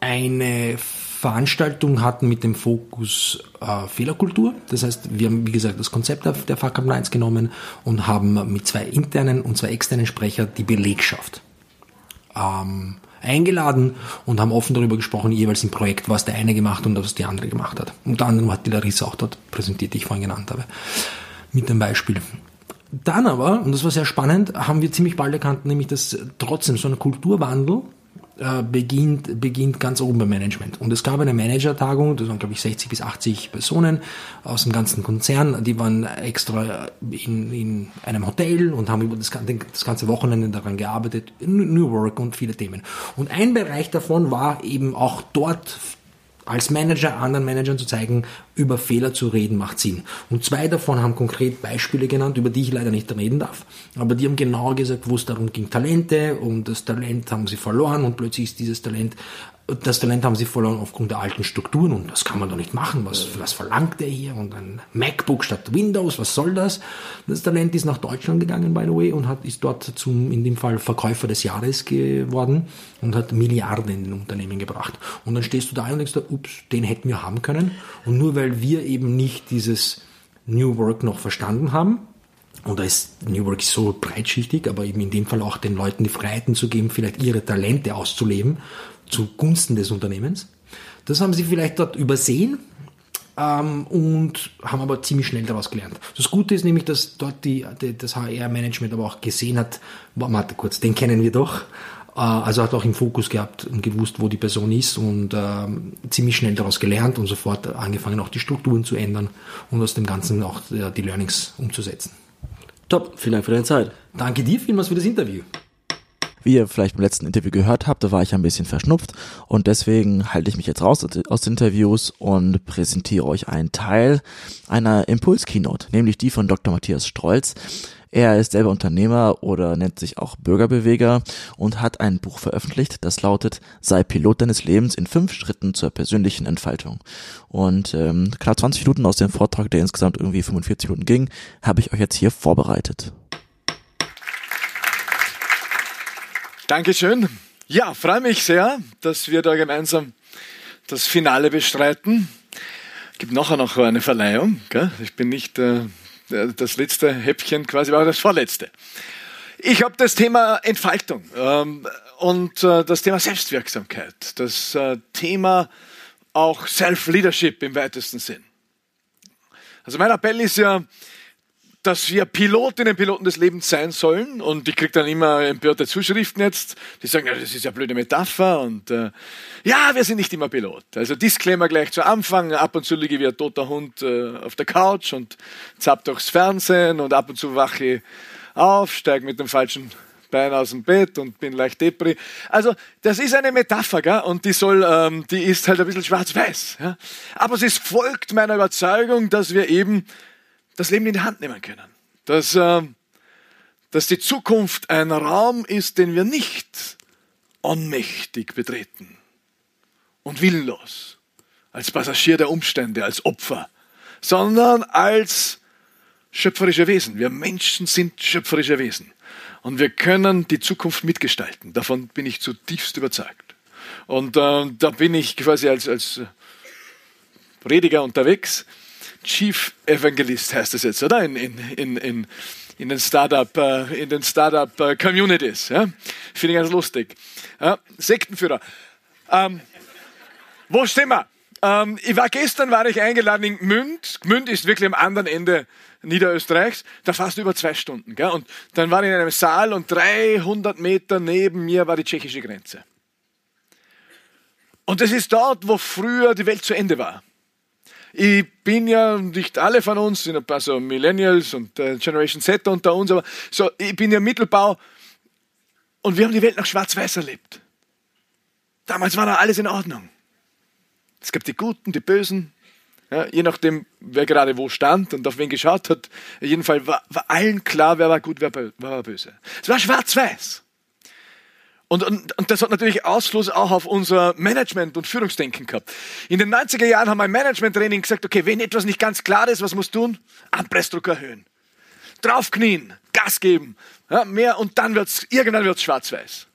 eine Veranstaltung hatten mit dem Fokus äh, Fehlerkultur. Das heißt, wir haben, wie gesagt, das Konzept der, der Fuck Up genommen und haben mit zwei internen und zwei externen Sprecher die Belegschaft ähm, eingeladen und haben offen darüber gesprochen, jeweils im Projekt, was der eine gemacht und was die andere gemacht hat. Unter anderem hat die Larissa auch dort präsentiert, die ich vorhin genannt habe, mit dem Beispiel. Dann aber, und das war sehr spannend, haben wir ziemlich bald erkannt, nämlich dass trotzdem so ein Kulturwandel äh, beginnt, beginnt ganz oben beim Management. Und es gab eine Managertagung, das waren glaube ich 60 bis 80 Personen aus dem ganzen Konzern, die waren extra in, in einem Hotel und haben über das, das ganze Wochenende daran gearbeitet, New Work und viele Themen. Und ein Bereich davon war eben auch dort als Manager anderen Managern zu zeigen, über Fehler zu reden macht Sinn. Und zwei davon haben konkret Beispiele genannt, über die ich leider nicht reden darf. Aber die haben genau gesagt, wo es darum ging, Talente und das Talent haben sie verloren und plötzlich ist dieses Talent das Talent haben sie verloren aufgrund der alten Strukturen und das kann man doch nicht machen. Was, was verlangt der hier? Und ein MacBook statt Windows, was soll das? Das Talent ist nach Deutschland gegangen, by the way, und hat, ist dort zum, in dem Fall Verkäufer des Jahres geworden und hat Milliarden in den Unternehmen gebracht. Und dann stehst du da und denkst, ups, den hätten wir haben können. Und nur weil wir eben nicht dieses New Work noch verstanden haben, und da ist New Work so breitschichtig, aber eben in dem Fall auch den Leuten die Freiheiten zu geben, vielleicht ihre Talente auszuleben, zugunsten des Unternehmens. Das haben sie vielleicht dort übersehen ähm, und haben aber ziemlich schnell daraus gelernt. Das Gute ist nämlich, dass dort die, die das HR-Management aber auch gesehen hat, warte kurz, den kennen wir doch. Äh, also hat auch im Fokus gehabt und gewusst, wo die Person ist und ähm, ziemlich schnell daraus gelernt und sofort angefangen, auch die Strukturen zu ändern und aus dem Ganzen auch äh, die Learnings umzusetzen. Top, vielen Dank für deine Zeit. Danke dir vielmals für das Interview. Wie ihr vielleicht beim letzten Interview gehört habt, da war ich ein bisschen verschnupft und deswegen halte ich mich jetzt raus aus den Interviews und präsentiere euch einen Teil einer Impuls-Keynote, nämlich die von Dr. Matthias Strolz. Er ist selber Unternehmer oder nennt sich auch Bürgerbeweger und hat ein Buch veröffentlicht, das lautet Sei Pilot deines Lebens in fünf Schritten zur persönlichen Entfaltung. Und ähm, knapp 20 Minuten aus dem Vortrag, der insgesamt irgendwie 45 Minuten ging, habe ich euch jetzt hier vorbereitet. Dankeschön. Ja, freue mich sehr, dass wir da gemeinsam das Finale bestreiten. Gibt nachher noch eine Verleihung. Gell? Ich bin nicht äh, das letzte Häppchen quasi, aber das vorletzte. Ich habe das Thema Entfaltung ähm, und äh, das Thema Selbstwirksamkeit, das äh, Thema auch Self-Leadership im weitesten Sinn. Also mein Appell ist ja, dass wir Pilotinnen und Piloten des Lebens sein sollen. Und ich kriege dann immer empörte Zuschriften jetzt, die sagen, ja, das ist ja blöde Metapher. Und äh, ja, wir sind nicht immer Pilot. Also Disclaimer gleich zu Anfang. Ab und zu liege ich wie ein toter Hund äh, auf der Couch und zapp durchs Fernsehen und ab und zu wache ich auf, steige mit dem falschen Bein aus dem Bett und bin leicht depri. Also das ist eine Metapher, gell? und die soll, ähm, die ist halt ein bisschen schwarz-weiß. Ja? Aber es ist folgt meiner Überzeugung, dass wir eben das Leben in die Hand nehmen können. Dass, äh, dass die Zukunft ein Raum ist, den wir nicht ohnmächtig betreten und willenlos, als Passagier der Umstände, als Opfer, sondern als schöpferische Wesen. Wir Menschen sind schöpferische Wesen. Und wir können die Zukunft mitgestalten. Davon bin ich zutiefst überzeugt. Und äh, da bin ich quasi als, als Prediger unterwegs Chief Evangelist heißt das jetzt, oder? In, in, in, in, den Startup, äh, in den Startup äh, Communities. Ja? Finde ich ganz lustig. Ja? Sektenführer. Ähm, wo stehen wir? Ähm, ich war gestern war ich eingeladen in Gmünd. Gmünd ist wirklich am anderen Ende Niederösterreichs. Da fast über zwei Stunden. Gell? Und dann war ich in einem Saal und 300 Meter neben mir war die tschechische Grenze. Und das ist dort, wo früher die Welt zu Ende war. Ich bin ja, nicht alle von uns, sind ein paar so Millennials und äh, Generation Z unter uns, aber so, ich bin ja Mittelbau und wir haben die Welt nach Schwarz-Weiß erlebt. Damals war da alles in Ordnung. Es gab die Guten, die Bösen, ja, je nachdem, wer gerade wo stand und auf wen geschaut hat. Jedenfalls war, war allen klar, wer war gut, wer war böse. Es war schwarz-weiß. Und, und, und das hat natürlich Ausfluss auch auf unser Management und Führungsdenken gehabt. In den 90er Jahren haben wir im Management-Training gesagt, okay, wenn etwas nicht ganz klar ist, was muss tun? Anpressdruck erhöhen. Draufknien, Gas geben, ja, mehr und dann wird's, irgendwann wird's schwarz-weiß.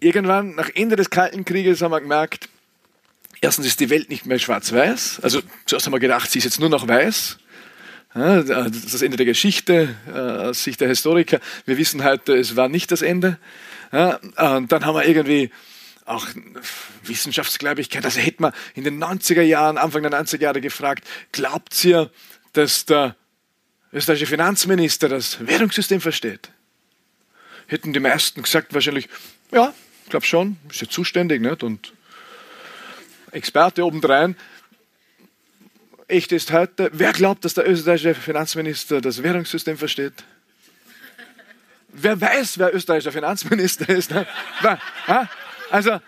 Irgendwann, nach Ende des Kalten Krieges, haben wir gemerkt, erstens ist die Welt nicht mehr schwarz-weiß. Also zuerst haben wir gedacht, sie ist jetzt nur noch weiß. Das Ende der Geschichte äh, aus Sicht der Historiker. Wir wissen heute, es war nicht das Ende. Und dann haben wir irgendwie auch Wissenschaftsgläubigkeit. Also hätten wir in den 90er Jahren, Anfang der 90er Jahre gefragt, glaubt ihr, dass der österreichische Finanzminister das Währungssystem versteht? Hätten die meisten gesagt wahrscheinlich, ja, ich glaube schon, ist ja zuständig nicht? und Experte obendrein echt ist heute, wer glaubt, dass der österreichische Finanzminister das Währungssystem versteht? Wer weiß, wer österreichischer Finanzminister ist? Ne? Also,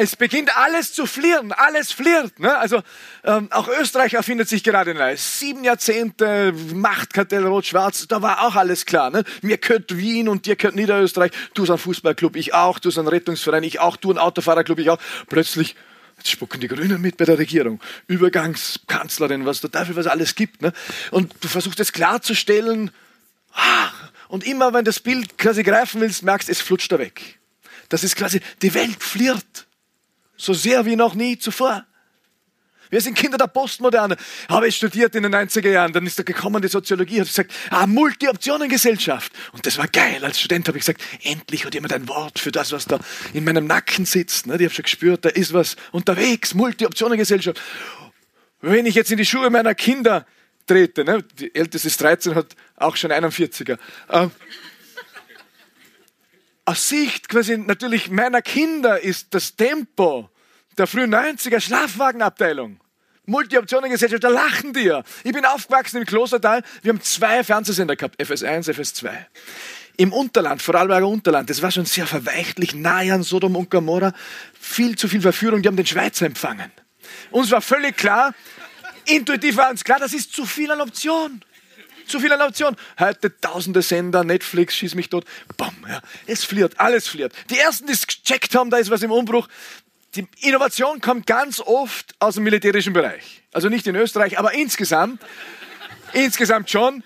es beginnt alles zu flirren, alles flirrt. Ne? Also ähm, auch Österreich erfindet sich gerade neu. Sieben Jahrzehnte Machtkartell Rot-Schwarz, da war auch alles klar. Ne? Mir gehört Wien und dir gehört Niederösterreich. Du hast einen Fußballclub, ich auch. Du hast einen Rettungsverein, ich auch. Du einen Autofahrerclub, ich auch. Plötzlich Jetzt spucken die Grünen mit bei der Regierung. Übergangskanzlerin, was der Teufel was alles gibt. Ne? Und du versuchst es klarzustellen. Ah, und immer wenn das Bild quasi greifen willst, merkst, es flutscht da weg. Das ist quasi, die Welt flirrt. So sehr wie noch nie zuvor. Wir sind Kinder der Postmoderne. Habe ich studiert in den 90er Jahren. Dann ist da gekommen die Soziologie, hat gesagt, ah, Multi-Optionen-Gesellschaft. Und das war geil. Als Student habe ich gesagt, endlich hat jemand ein Wort für das, was da in meinem Nacken sitzt. Ne? Ich habe schon gespürt, da ist was unterwegs. Multi-Optionen-Gesellschaft. Wenn ich jetzt in die Schuhe meiner Kinder trete, ne? die älteste ist 13, hat auch schon 41er. Ähm, aus Sicht quasi natürlich meiner Kinder ist das Tempo der frühen 90er Schlafwagenabteilung. Multi-Optionen-Gesellschaft, da lachen die ja. Ich bin aufgewachsen im Klostertal. Wir haben zwei Fernsehsender gehabt, FS1, FS2. Im Unterland, Vorarlberger Unterland, das war schon sehr verweichtlich, nahe an Sodom und Gomorra. Viel zu viel Verführung, die haben den Schweizer empfangen. Uns war völlig klar, intuitiv war uns klar, das ist zu viel an Option. Zu viel an Option. Heute tausende Sender, Netflix, schieß mich tot. Bam, ja. Es flirt, alles flirt. Die ersten, die es gecheckt haben, da ist was im Umbruch, die Innovation kommt ganz oft aus dem militärischen Bereich. Also nicht in Österreich, aber insgesamt, insgesamt schon.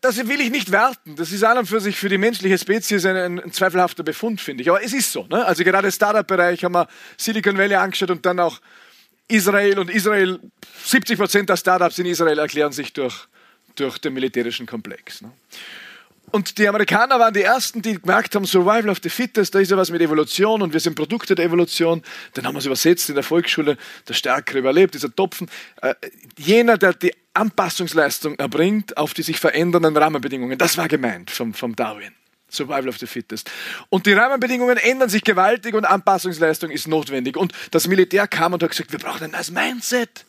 Das will ich nicht werten. Das ist an und für sich für die menschliche Spezies ein, ein zweifelhafter Befund, finde ich. Aber es ist so. Ne? Also gerade Startup-Bereich haben wir Silicon Valley angeschaut und dann auch Israel. Und Israel, 70 Prozent der Startups in Israel erklären sich durch durch den militärischen Komplex. Ne? Und die Amerikaner waren die Ersten, die gemerkt haben, Survival of the Fittest, da ist ja was mit Evolution und wir sind Produkte der Evolution. Dann haben wir es übersetzt in der Volksschule, der Stärkere überlebt, dieser Topfen. Äh, jener, der die Anpassungsleistung erbringt auf die sich verändernden Rahmenbedingungen, das war gemeint vom, vom Darwin. Survival of the Fittest. Und die Rahmenbedingungen ändern sich gewaltig und Anpassungsleistung ist notwendig. Und das Militär kam und hat gesagt, wir brauchen ein neues Mindset.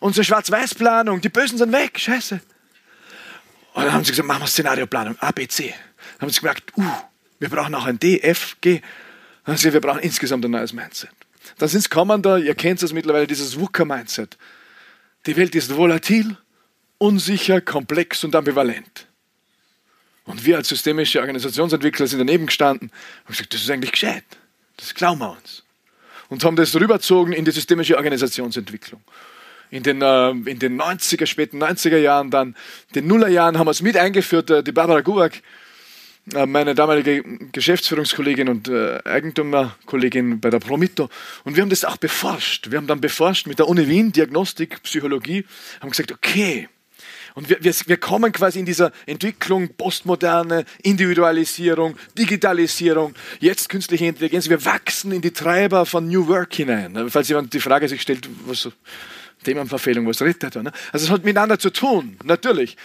Unsere Schwarz-Weiß-Planung, die Bösen sind weg, scheiße. Und dann haben sie gesagt, machen wir Szenarioplanung, A, B, C. Dann haben sie gemerkt, uh, wir brauchen auch ein D, F, G. Dann haben sie gesagt, wir brauchen insgesamt ein neues Mindset. Dann sind kommen da, ihr kennt es mittlerweile, dieses WUKA-Mindset. Die Welt ist volatil, unsicher, komplex und ambivalent. Und wir als systemische Organisationsentwickler sind daneben gestanden und gesagt, das ist eigentlich gescheit. Das glauben wir uns. Und haben das rüberzogen in die systemische Organisationsentwicklung. In den, äh, in den 90er, späten 90er Jahren, dann den Nullerjahren haben wir es mit eingeführt, äh, die Barbara Guwak, äh, meine damalige Geschäftsführungskollegin und äh, Eigentümerkollegin bei der Promito. Und wir haben das auch beforscht. Wir haben dann beforscht mit der Uni Wien, Diagnostik, Psychologie, haben gesagt, okay, und wir, wir, wir kommen quasi in dieser Entwicklung, Postmoderne, Individualisierung, Digitalisierung, jetzt künstliche Intelligenz. Wir wachsen in die Treiber von New Work hinein. Falls jemand die Frage sich stellt, was Themenverfehlung, was rettet? Ne? Also es hat miteinander zu tun, natürlich.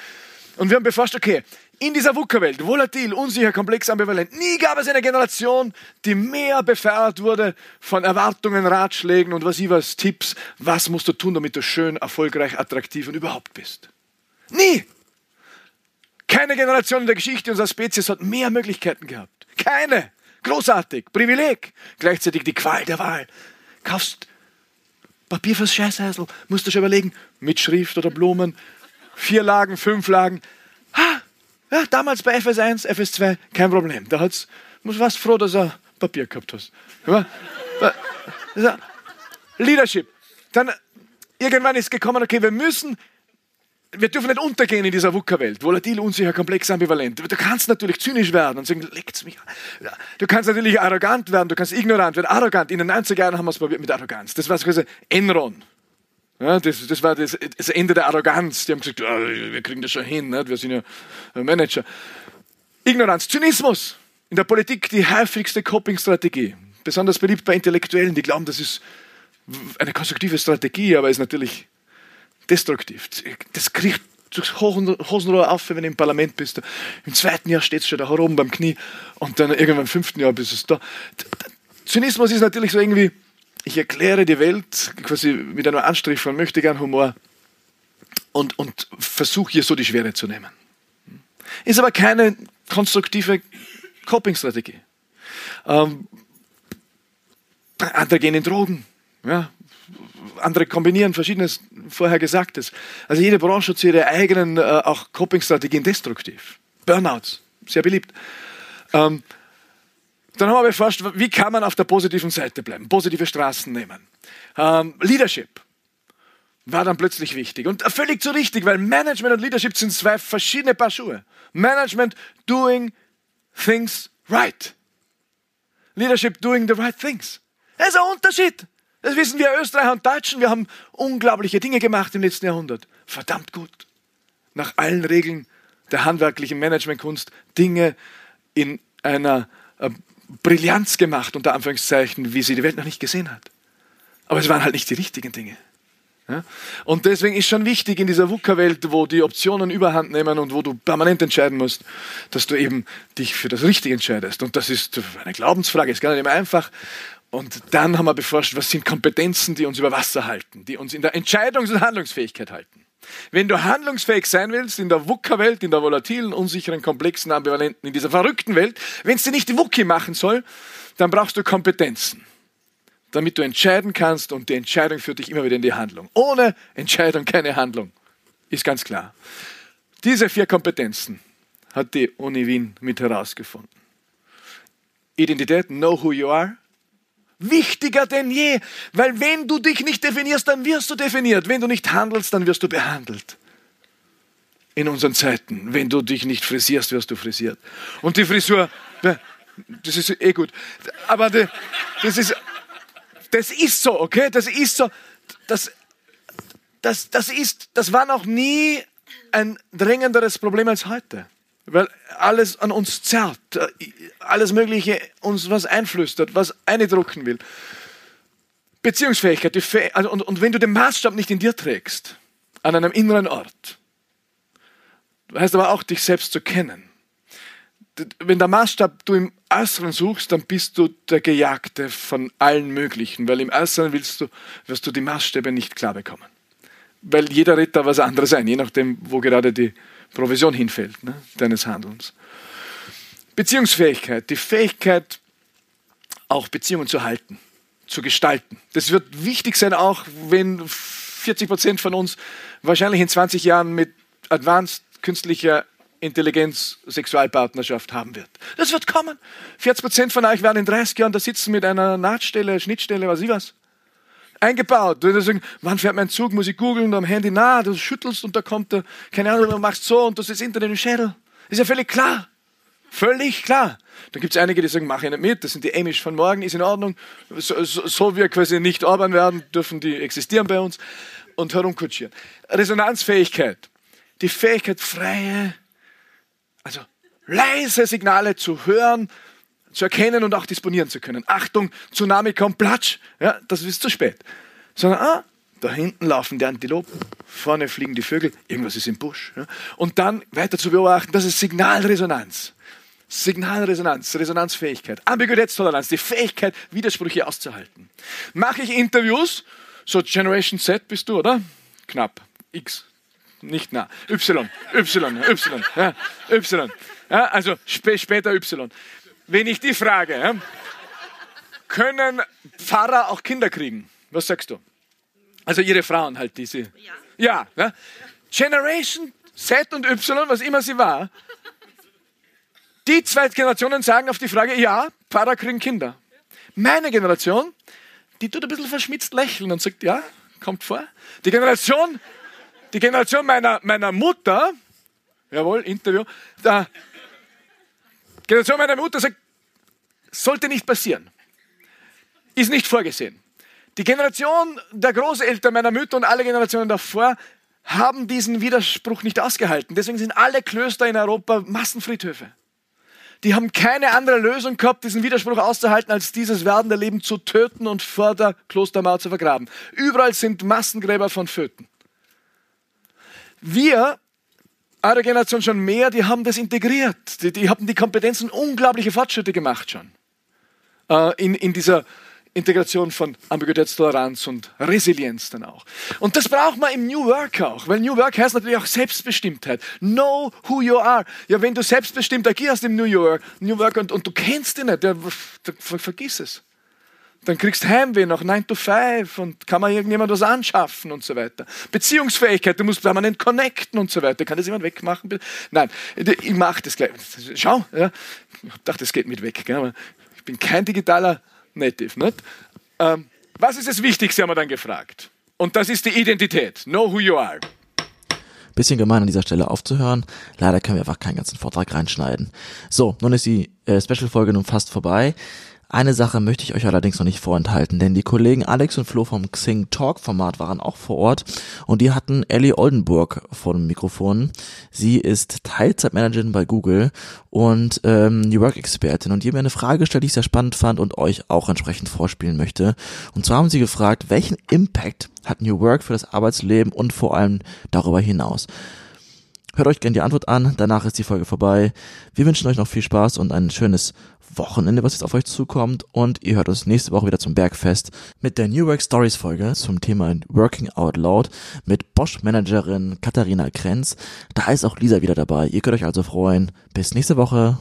Und wir haben beforscht, okay, in dieser VUCA-Welt, volatil, unsicher, komplex, ambivalent, nie gab es eine Generation, die mehr befeuert wurde von Erwartungen, Ratschlägen und was ich was, Tipps, was musst du tun, damit du schön, erfolgreich, attraktiv und überhaupt bist. Nie. Keine Generation in der Geschichte unserer Spezies hat mehr Möglichkeiten gehabt. Keine. Großartig. Privileg. Gleichzeitig die Qual der Wahl. Kaufst Papier fürs Scheißhäusl. Musst du schon überlegen. Mit Schrift oder Blumen. Vier Lagen, fünf Lagen. Ha, ja, damals bei FS1, FS2, kein Problem. Da hat's, muss was froh, dass er Papier gehabt hast. Leadership. Dann irgendwann ist gekommen, okay, wir müssen wir dürfen nicht untergehen in dieser VUCA-Welt. Volatil, unsicher, komplex, ambivalent. Du kannst natürlich zynisch werden und sagen, leckt's mich. Du kannst natürlich arrogant werden, du kannst ignorant werden. Arrogant. In den 90er Jahren haben wir es probiert mit Arroganz. Das war quasi Enron. Ja, das, das war das, das, Ende der Arroganz. Die haben gesagt, oh, wir kriegen das schon hin, nicht? wir sind ja Manager. Ignoranz, Zynismus. In der Politik die häufigste Coping-Strategie. Besonders beliebt bei Intellektuellen, die glauben, das ist eine konstruktive Strategie, aber ist natürlich destruktiv. Das kriegt durchs Hosenrohr auf, wenn du im Parlament bist. Im zweiten Jahr steht es schon da oben beim Knie und dann irgendwann im fünften Jahr bist es da. Zynismus ist natürlich so irgendwie, ich erkläre die Welt quasi mit einem Anstrich von möchte gern Humor und, und versuche hier so die Schwere zu nehmen. Ist aber keine konstruktive Coping-Strategie. Ähm, andere gehen in Drogen. Ja, andere kombinieren verschiedenes vorher Gesagtes. Also jede Branche hat zu ihre eigenen äh, auch Coping-Strategien destruktiv. Burnouts, sehr beliebt. Ähm, dann haben wir beforscht, wie kann man auf der positiven Seite bleiben, positive Straßen nehmen. Ähm, Leadership war dann plötzlich wichtig und völlig zu richtig, weil Management und Leadership sind zwei verschiedene Paar Schuhe. Management doing things right. Leadership doing the right things. Das ist ein Unterschied. Das wissen wir Österreicher und Deutschen. Wir haben unglaubliche Dinge gemacht im letzten Jahrhundert. Verdammt gut. Nach allen Regeln der handwerklichen Managementkunst Dinge in einer äh, Brillanz gemacht, unter Anführungszeichen, wie sie die Welt noch nicht gesehen hat. Aber es waren halt nicht die richtigen Dinge. Ja? Und deswegen ist schon wichtig in dieser VUCA-Welt, wo die Optionen überhand nehmen und wo du permanent entscheiden musst, dass du eben dich für das Richtige entscheidest. Und das ist eine Glaubensfrage, ist gar nicht immer einfach. Und dann haben wir beforscht, was sind Kompetenzen, die uns über Wasser halten, die uns in der Entscheidungs- und Handlungsfähigkeit halten. Wenn du handlungsfähig sein willst in der VUCA-Welt, in der volatilen, unsicheren, komplexen, ambivalenten, in dieser verrückten Welt, wenn es dir nicht VUCI machen soll, dann brauchst du Kompetenzen, damit du entscheiden kannst und die Entscheidung führt dich immer wieder in die Handlung. Ohne Entscheidung keine Handlung, ist ganz klar. Diese vier Kompetenzen hat die Uni Wien mit herausgefunden. Identität, know who you are, wichtiger denn je, weil wenn du dich nicht definierst, dann wirst du definiert. Wenn du nicht handelst, dann wirst du behandelt. In unseren Zeiten, wenn du dich nicht frisierst, wirst du frisiert. Und die Frisur, das ist eh gut. Aber das ist, das ist so, okay? Das ist so. Das, das, das ist, das war noch nie ein drängenderes Problem als heute. Weil alles an uns zerrt, alles Mögliche uns was einflüstert, was eindrucken will. Beziehungsfähigkeit, Fäh also, und, und wenn du den Maßstab nicht in dir trägst, an einem inneren Ort, heißt aber auch, dich selbst zu kennen. Wenn der Maßstab du im Äußeren suchst, dann bist du der Gejagte von allen Möglichen, weil im Äußeren willst du, wirst du die Maßstäbe nicht klar bekommen. Weil jeder Ritter was anderes ein, je nachdem, wo gerade die Provision hinfällt, ne, deines Handelns. Beziehungsfähigkeit, die Fähigkeit, auch Beziehungen zu halten, zu gestalten. Das wird wichtig sein, auch wenn 40 Prozent von uns wahrscheinlich in 20 Jahren mit Advanced künstlicher Intelligenz Sexualpartnerschaft haben wird. Das wird kommen. 40 Prozent von euch werden in 30 Jahren da sitzen mit einer Nahtstelle, Schnittstelle, was ich was. Eingebaut. Du sagst, wann fährt mein Zug, muss ich googeln, am Handy, na, du schüttelst und da kommt der, keine Ahnung, du machst so und das ist Internet im Schädel. Ist ja völlig klar. Völlig klar. Da gibt es einige, die sagen, mache ich nicht mit, das sind die Amish von morgen, ist in Ordnung. So, so, so wir quasi nicht Orban werden, dürfen die existieren bei uns und herumkutschieren. Resonanzfähigkeit. Die Fähigkeit, freie, also leise Signale zu hören, zu erkennen und auch disponieren zu können. Achtung, Tsunami kommt, platsch, ja, das ist zu spät. Sondern, ah, da hinten laufen die Antilopen, vorne fliegen die Vögel, irgendwas ist im Busch. Ja. Und dann weiter zu beobachten, das ist Signalresonanz. Signalresonanz, Resonanzfähigkeit, Ambiguitätstoleranz, die Fähigkeit, Widersprüche auszuhalten. Mache ich Interviews, so Generation Z bist du, oder? Knapp. X. Nicht nah. Y. Y. Y. Ja, y. Ja, also sp später Y. Wenn ich die frage, ja, können Pfarrer auch Kinder kriegen? Was sagst du? Also ihre Frauen halt, diese. Ja. Ja. ja. Generation Z und Y, was immer sie war, die zwei Generationen sagen auf die Frage, ja, Pfarrer kriegen Kinder. Meine Generation, die tut ein bisschen verschmitzt lächeln und sagt, ja, kommt vor. Die Generation, die Generation meiner, meiner Mutter, jawohl, Interview, die Generation meiner Mutter sagt, sollte nicht passieren. Ist nicht vorgesehen. Die Generation der Großeltern meiner Mütter und alle Generationen davor haben diesen Widerspruch nicht ausgehalten. Deswegen sind alle Klöster in Europa Massenfriedhöfe die haben keine andere Lösung gehabt, diesen Widerspruch auszuhalten, als dieses werdende Leben zu töten und vor der Klostermauer zu vergraben. Überall sind Massengräber von Föten. Wir, eure Generation schon mehr, die haben das integriert. Die, die haben die Kompetenzen unglaubliche Fortschritte gemacht schon. Äh, in, in dieser Integration von Ambiguitätstoleranz und Resilienz dann auch. Und das braucht man im New Work auch, weil New Work heißt natürlich auch Selbstbestimmtheit. Know who you are. Ja, wenn du selbstbestimmt agierst im New York, New Work und, und du kennst ihn nicht, ja, ver, vergiss es. Dann kriegst Heimweh nach 9 to 5 und kann man irgendjemand was anschaffen und so weiter. Beziehungsfähigkeit, du musst permanent connecten und so weiter. Kann das jemand wegmachen? Nein, ich mache das gleich. Schau, ja. ich dachte, das geht mit weg. Gell? Ich bin kein digitaler Native. Nicht? Ähm, was ist das Wichtigste, haben wir dann gefragt. Und das ist die Identität. Know who you are. Bisschen gemein an dieser Stelle aufzuhören. Leider können wir einfach keinen ganzen Vortrag reinschneiden. So, nun ist die äh, Special-Folge nun fast vorbei. Eine Sache möchte ich euch allerdings noch nicht vorenthalten, denn die Kollegen Alex und Flo vom Xing Talk Format waren auch vor Ort und die hatten Ellie Oldenburg vor dem Mikrofon. Sie ist Teilzeitmanagerin bei Google und ähm, New Work Expertin und die mir eine Frage gestellt, die ich sehr spannend fand und euch auch entsprechend vorspielen möchte. Und zwar haben sie gefragt, welchen Impact hat New Work für das Arbeitsleben und vor allem darüber hinaus? Hört euch gerne die Antwort an, danach ist die Folge vorbei. Wir wünschen euch noch viel Spaß und ein schönes Wochenende, was jetzt auf euch zukommt. Und ihr hört uns nächste Woche wieder zum Bergfest mit der New Work Stories Folge zum Thema Working Out Loud mit Bosch-Managerin Katharina Krenz. Da ist auch Lisa wieder dabei. Ihr könnt euch also freuen. Bis nächste Woche.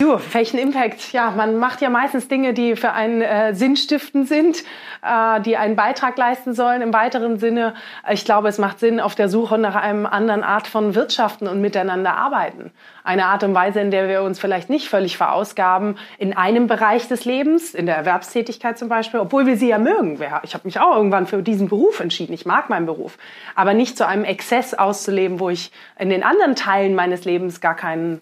Du, welchen Impact? Ja, man macht ja meistens Dinge, die für einen äh, sinnstiftend sind, äh, die einen Beitrag leisten sollen im weiteren Sinne. Ich glaube, es macht Sinn auf der Suche nach einem anderen Art von Wirtschaften und miteinander arbeiten. Eine Art und Weise, in der wir uns vielleicht nicht völlig verausgaben in einem Bereich des Lebens, in der Erwerbstätigkeit zum Beispiel, obwohl wir sie ja mögen. Ich habe mich auch irgendwann für diesen Beruf entschieden. Ich mag meinen Beruf. Aber nicht zu einem Exzess auszuleben, wo ich in den anderen Teilen meines Lebens gar keinen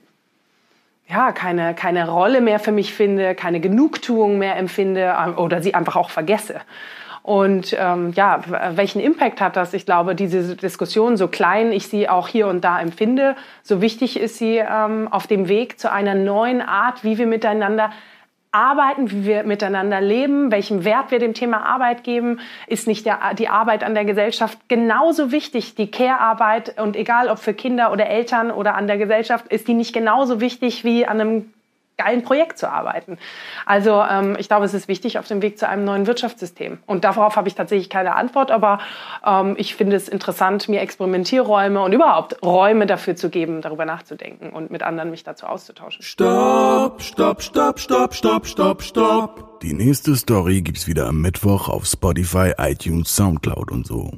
ja, keine, keine Rolle mehr für mich finde, keine Genugtuung mehr empfinde äh, oder sie einfach auch vergesse. Und ähm, ja, welchen Impact hat das? Ich glaube, diese Diskussion, so klein ich sie auch hier und da empfinde, so wichtig ist sie ähm, auf dem Weg zu einer neuen Art, wie wir miteinander arbeiten, wie wir miteinander leben, welchen Wert wir dem Thema Arbeit geben, ist nicht der, die Arbeit an der Gesellschaft genauso wichtig, die Care-Arbeit und egal ob für Kinder oder Eltern oder an der Gesellschaft, ist die nicht genauso wichtig wie an einem geilen Projekt zu arbeiten. Also ähm, ich glaube, es ist wichtig auf dem Weg zu einem neuen Wirtschaftssystem. Und darauf habe ich tatsächlich keine Antwort, aber ähm, ich finde es interessant, mir Experimentierräume und überhaupt Räume dafür zu geben, darüber nachzudenken und mit anderen mich dazu auszutauschen. Stopp, stopp, stopp, stopp, stopp, stopp, stopp. Die nächste Story gibt's wieder am Mittwoch auf Spotify, iTunes, Soundcloud und so.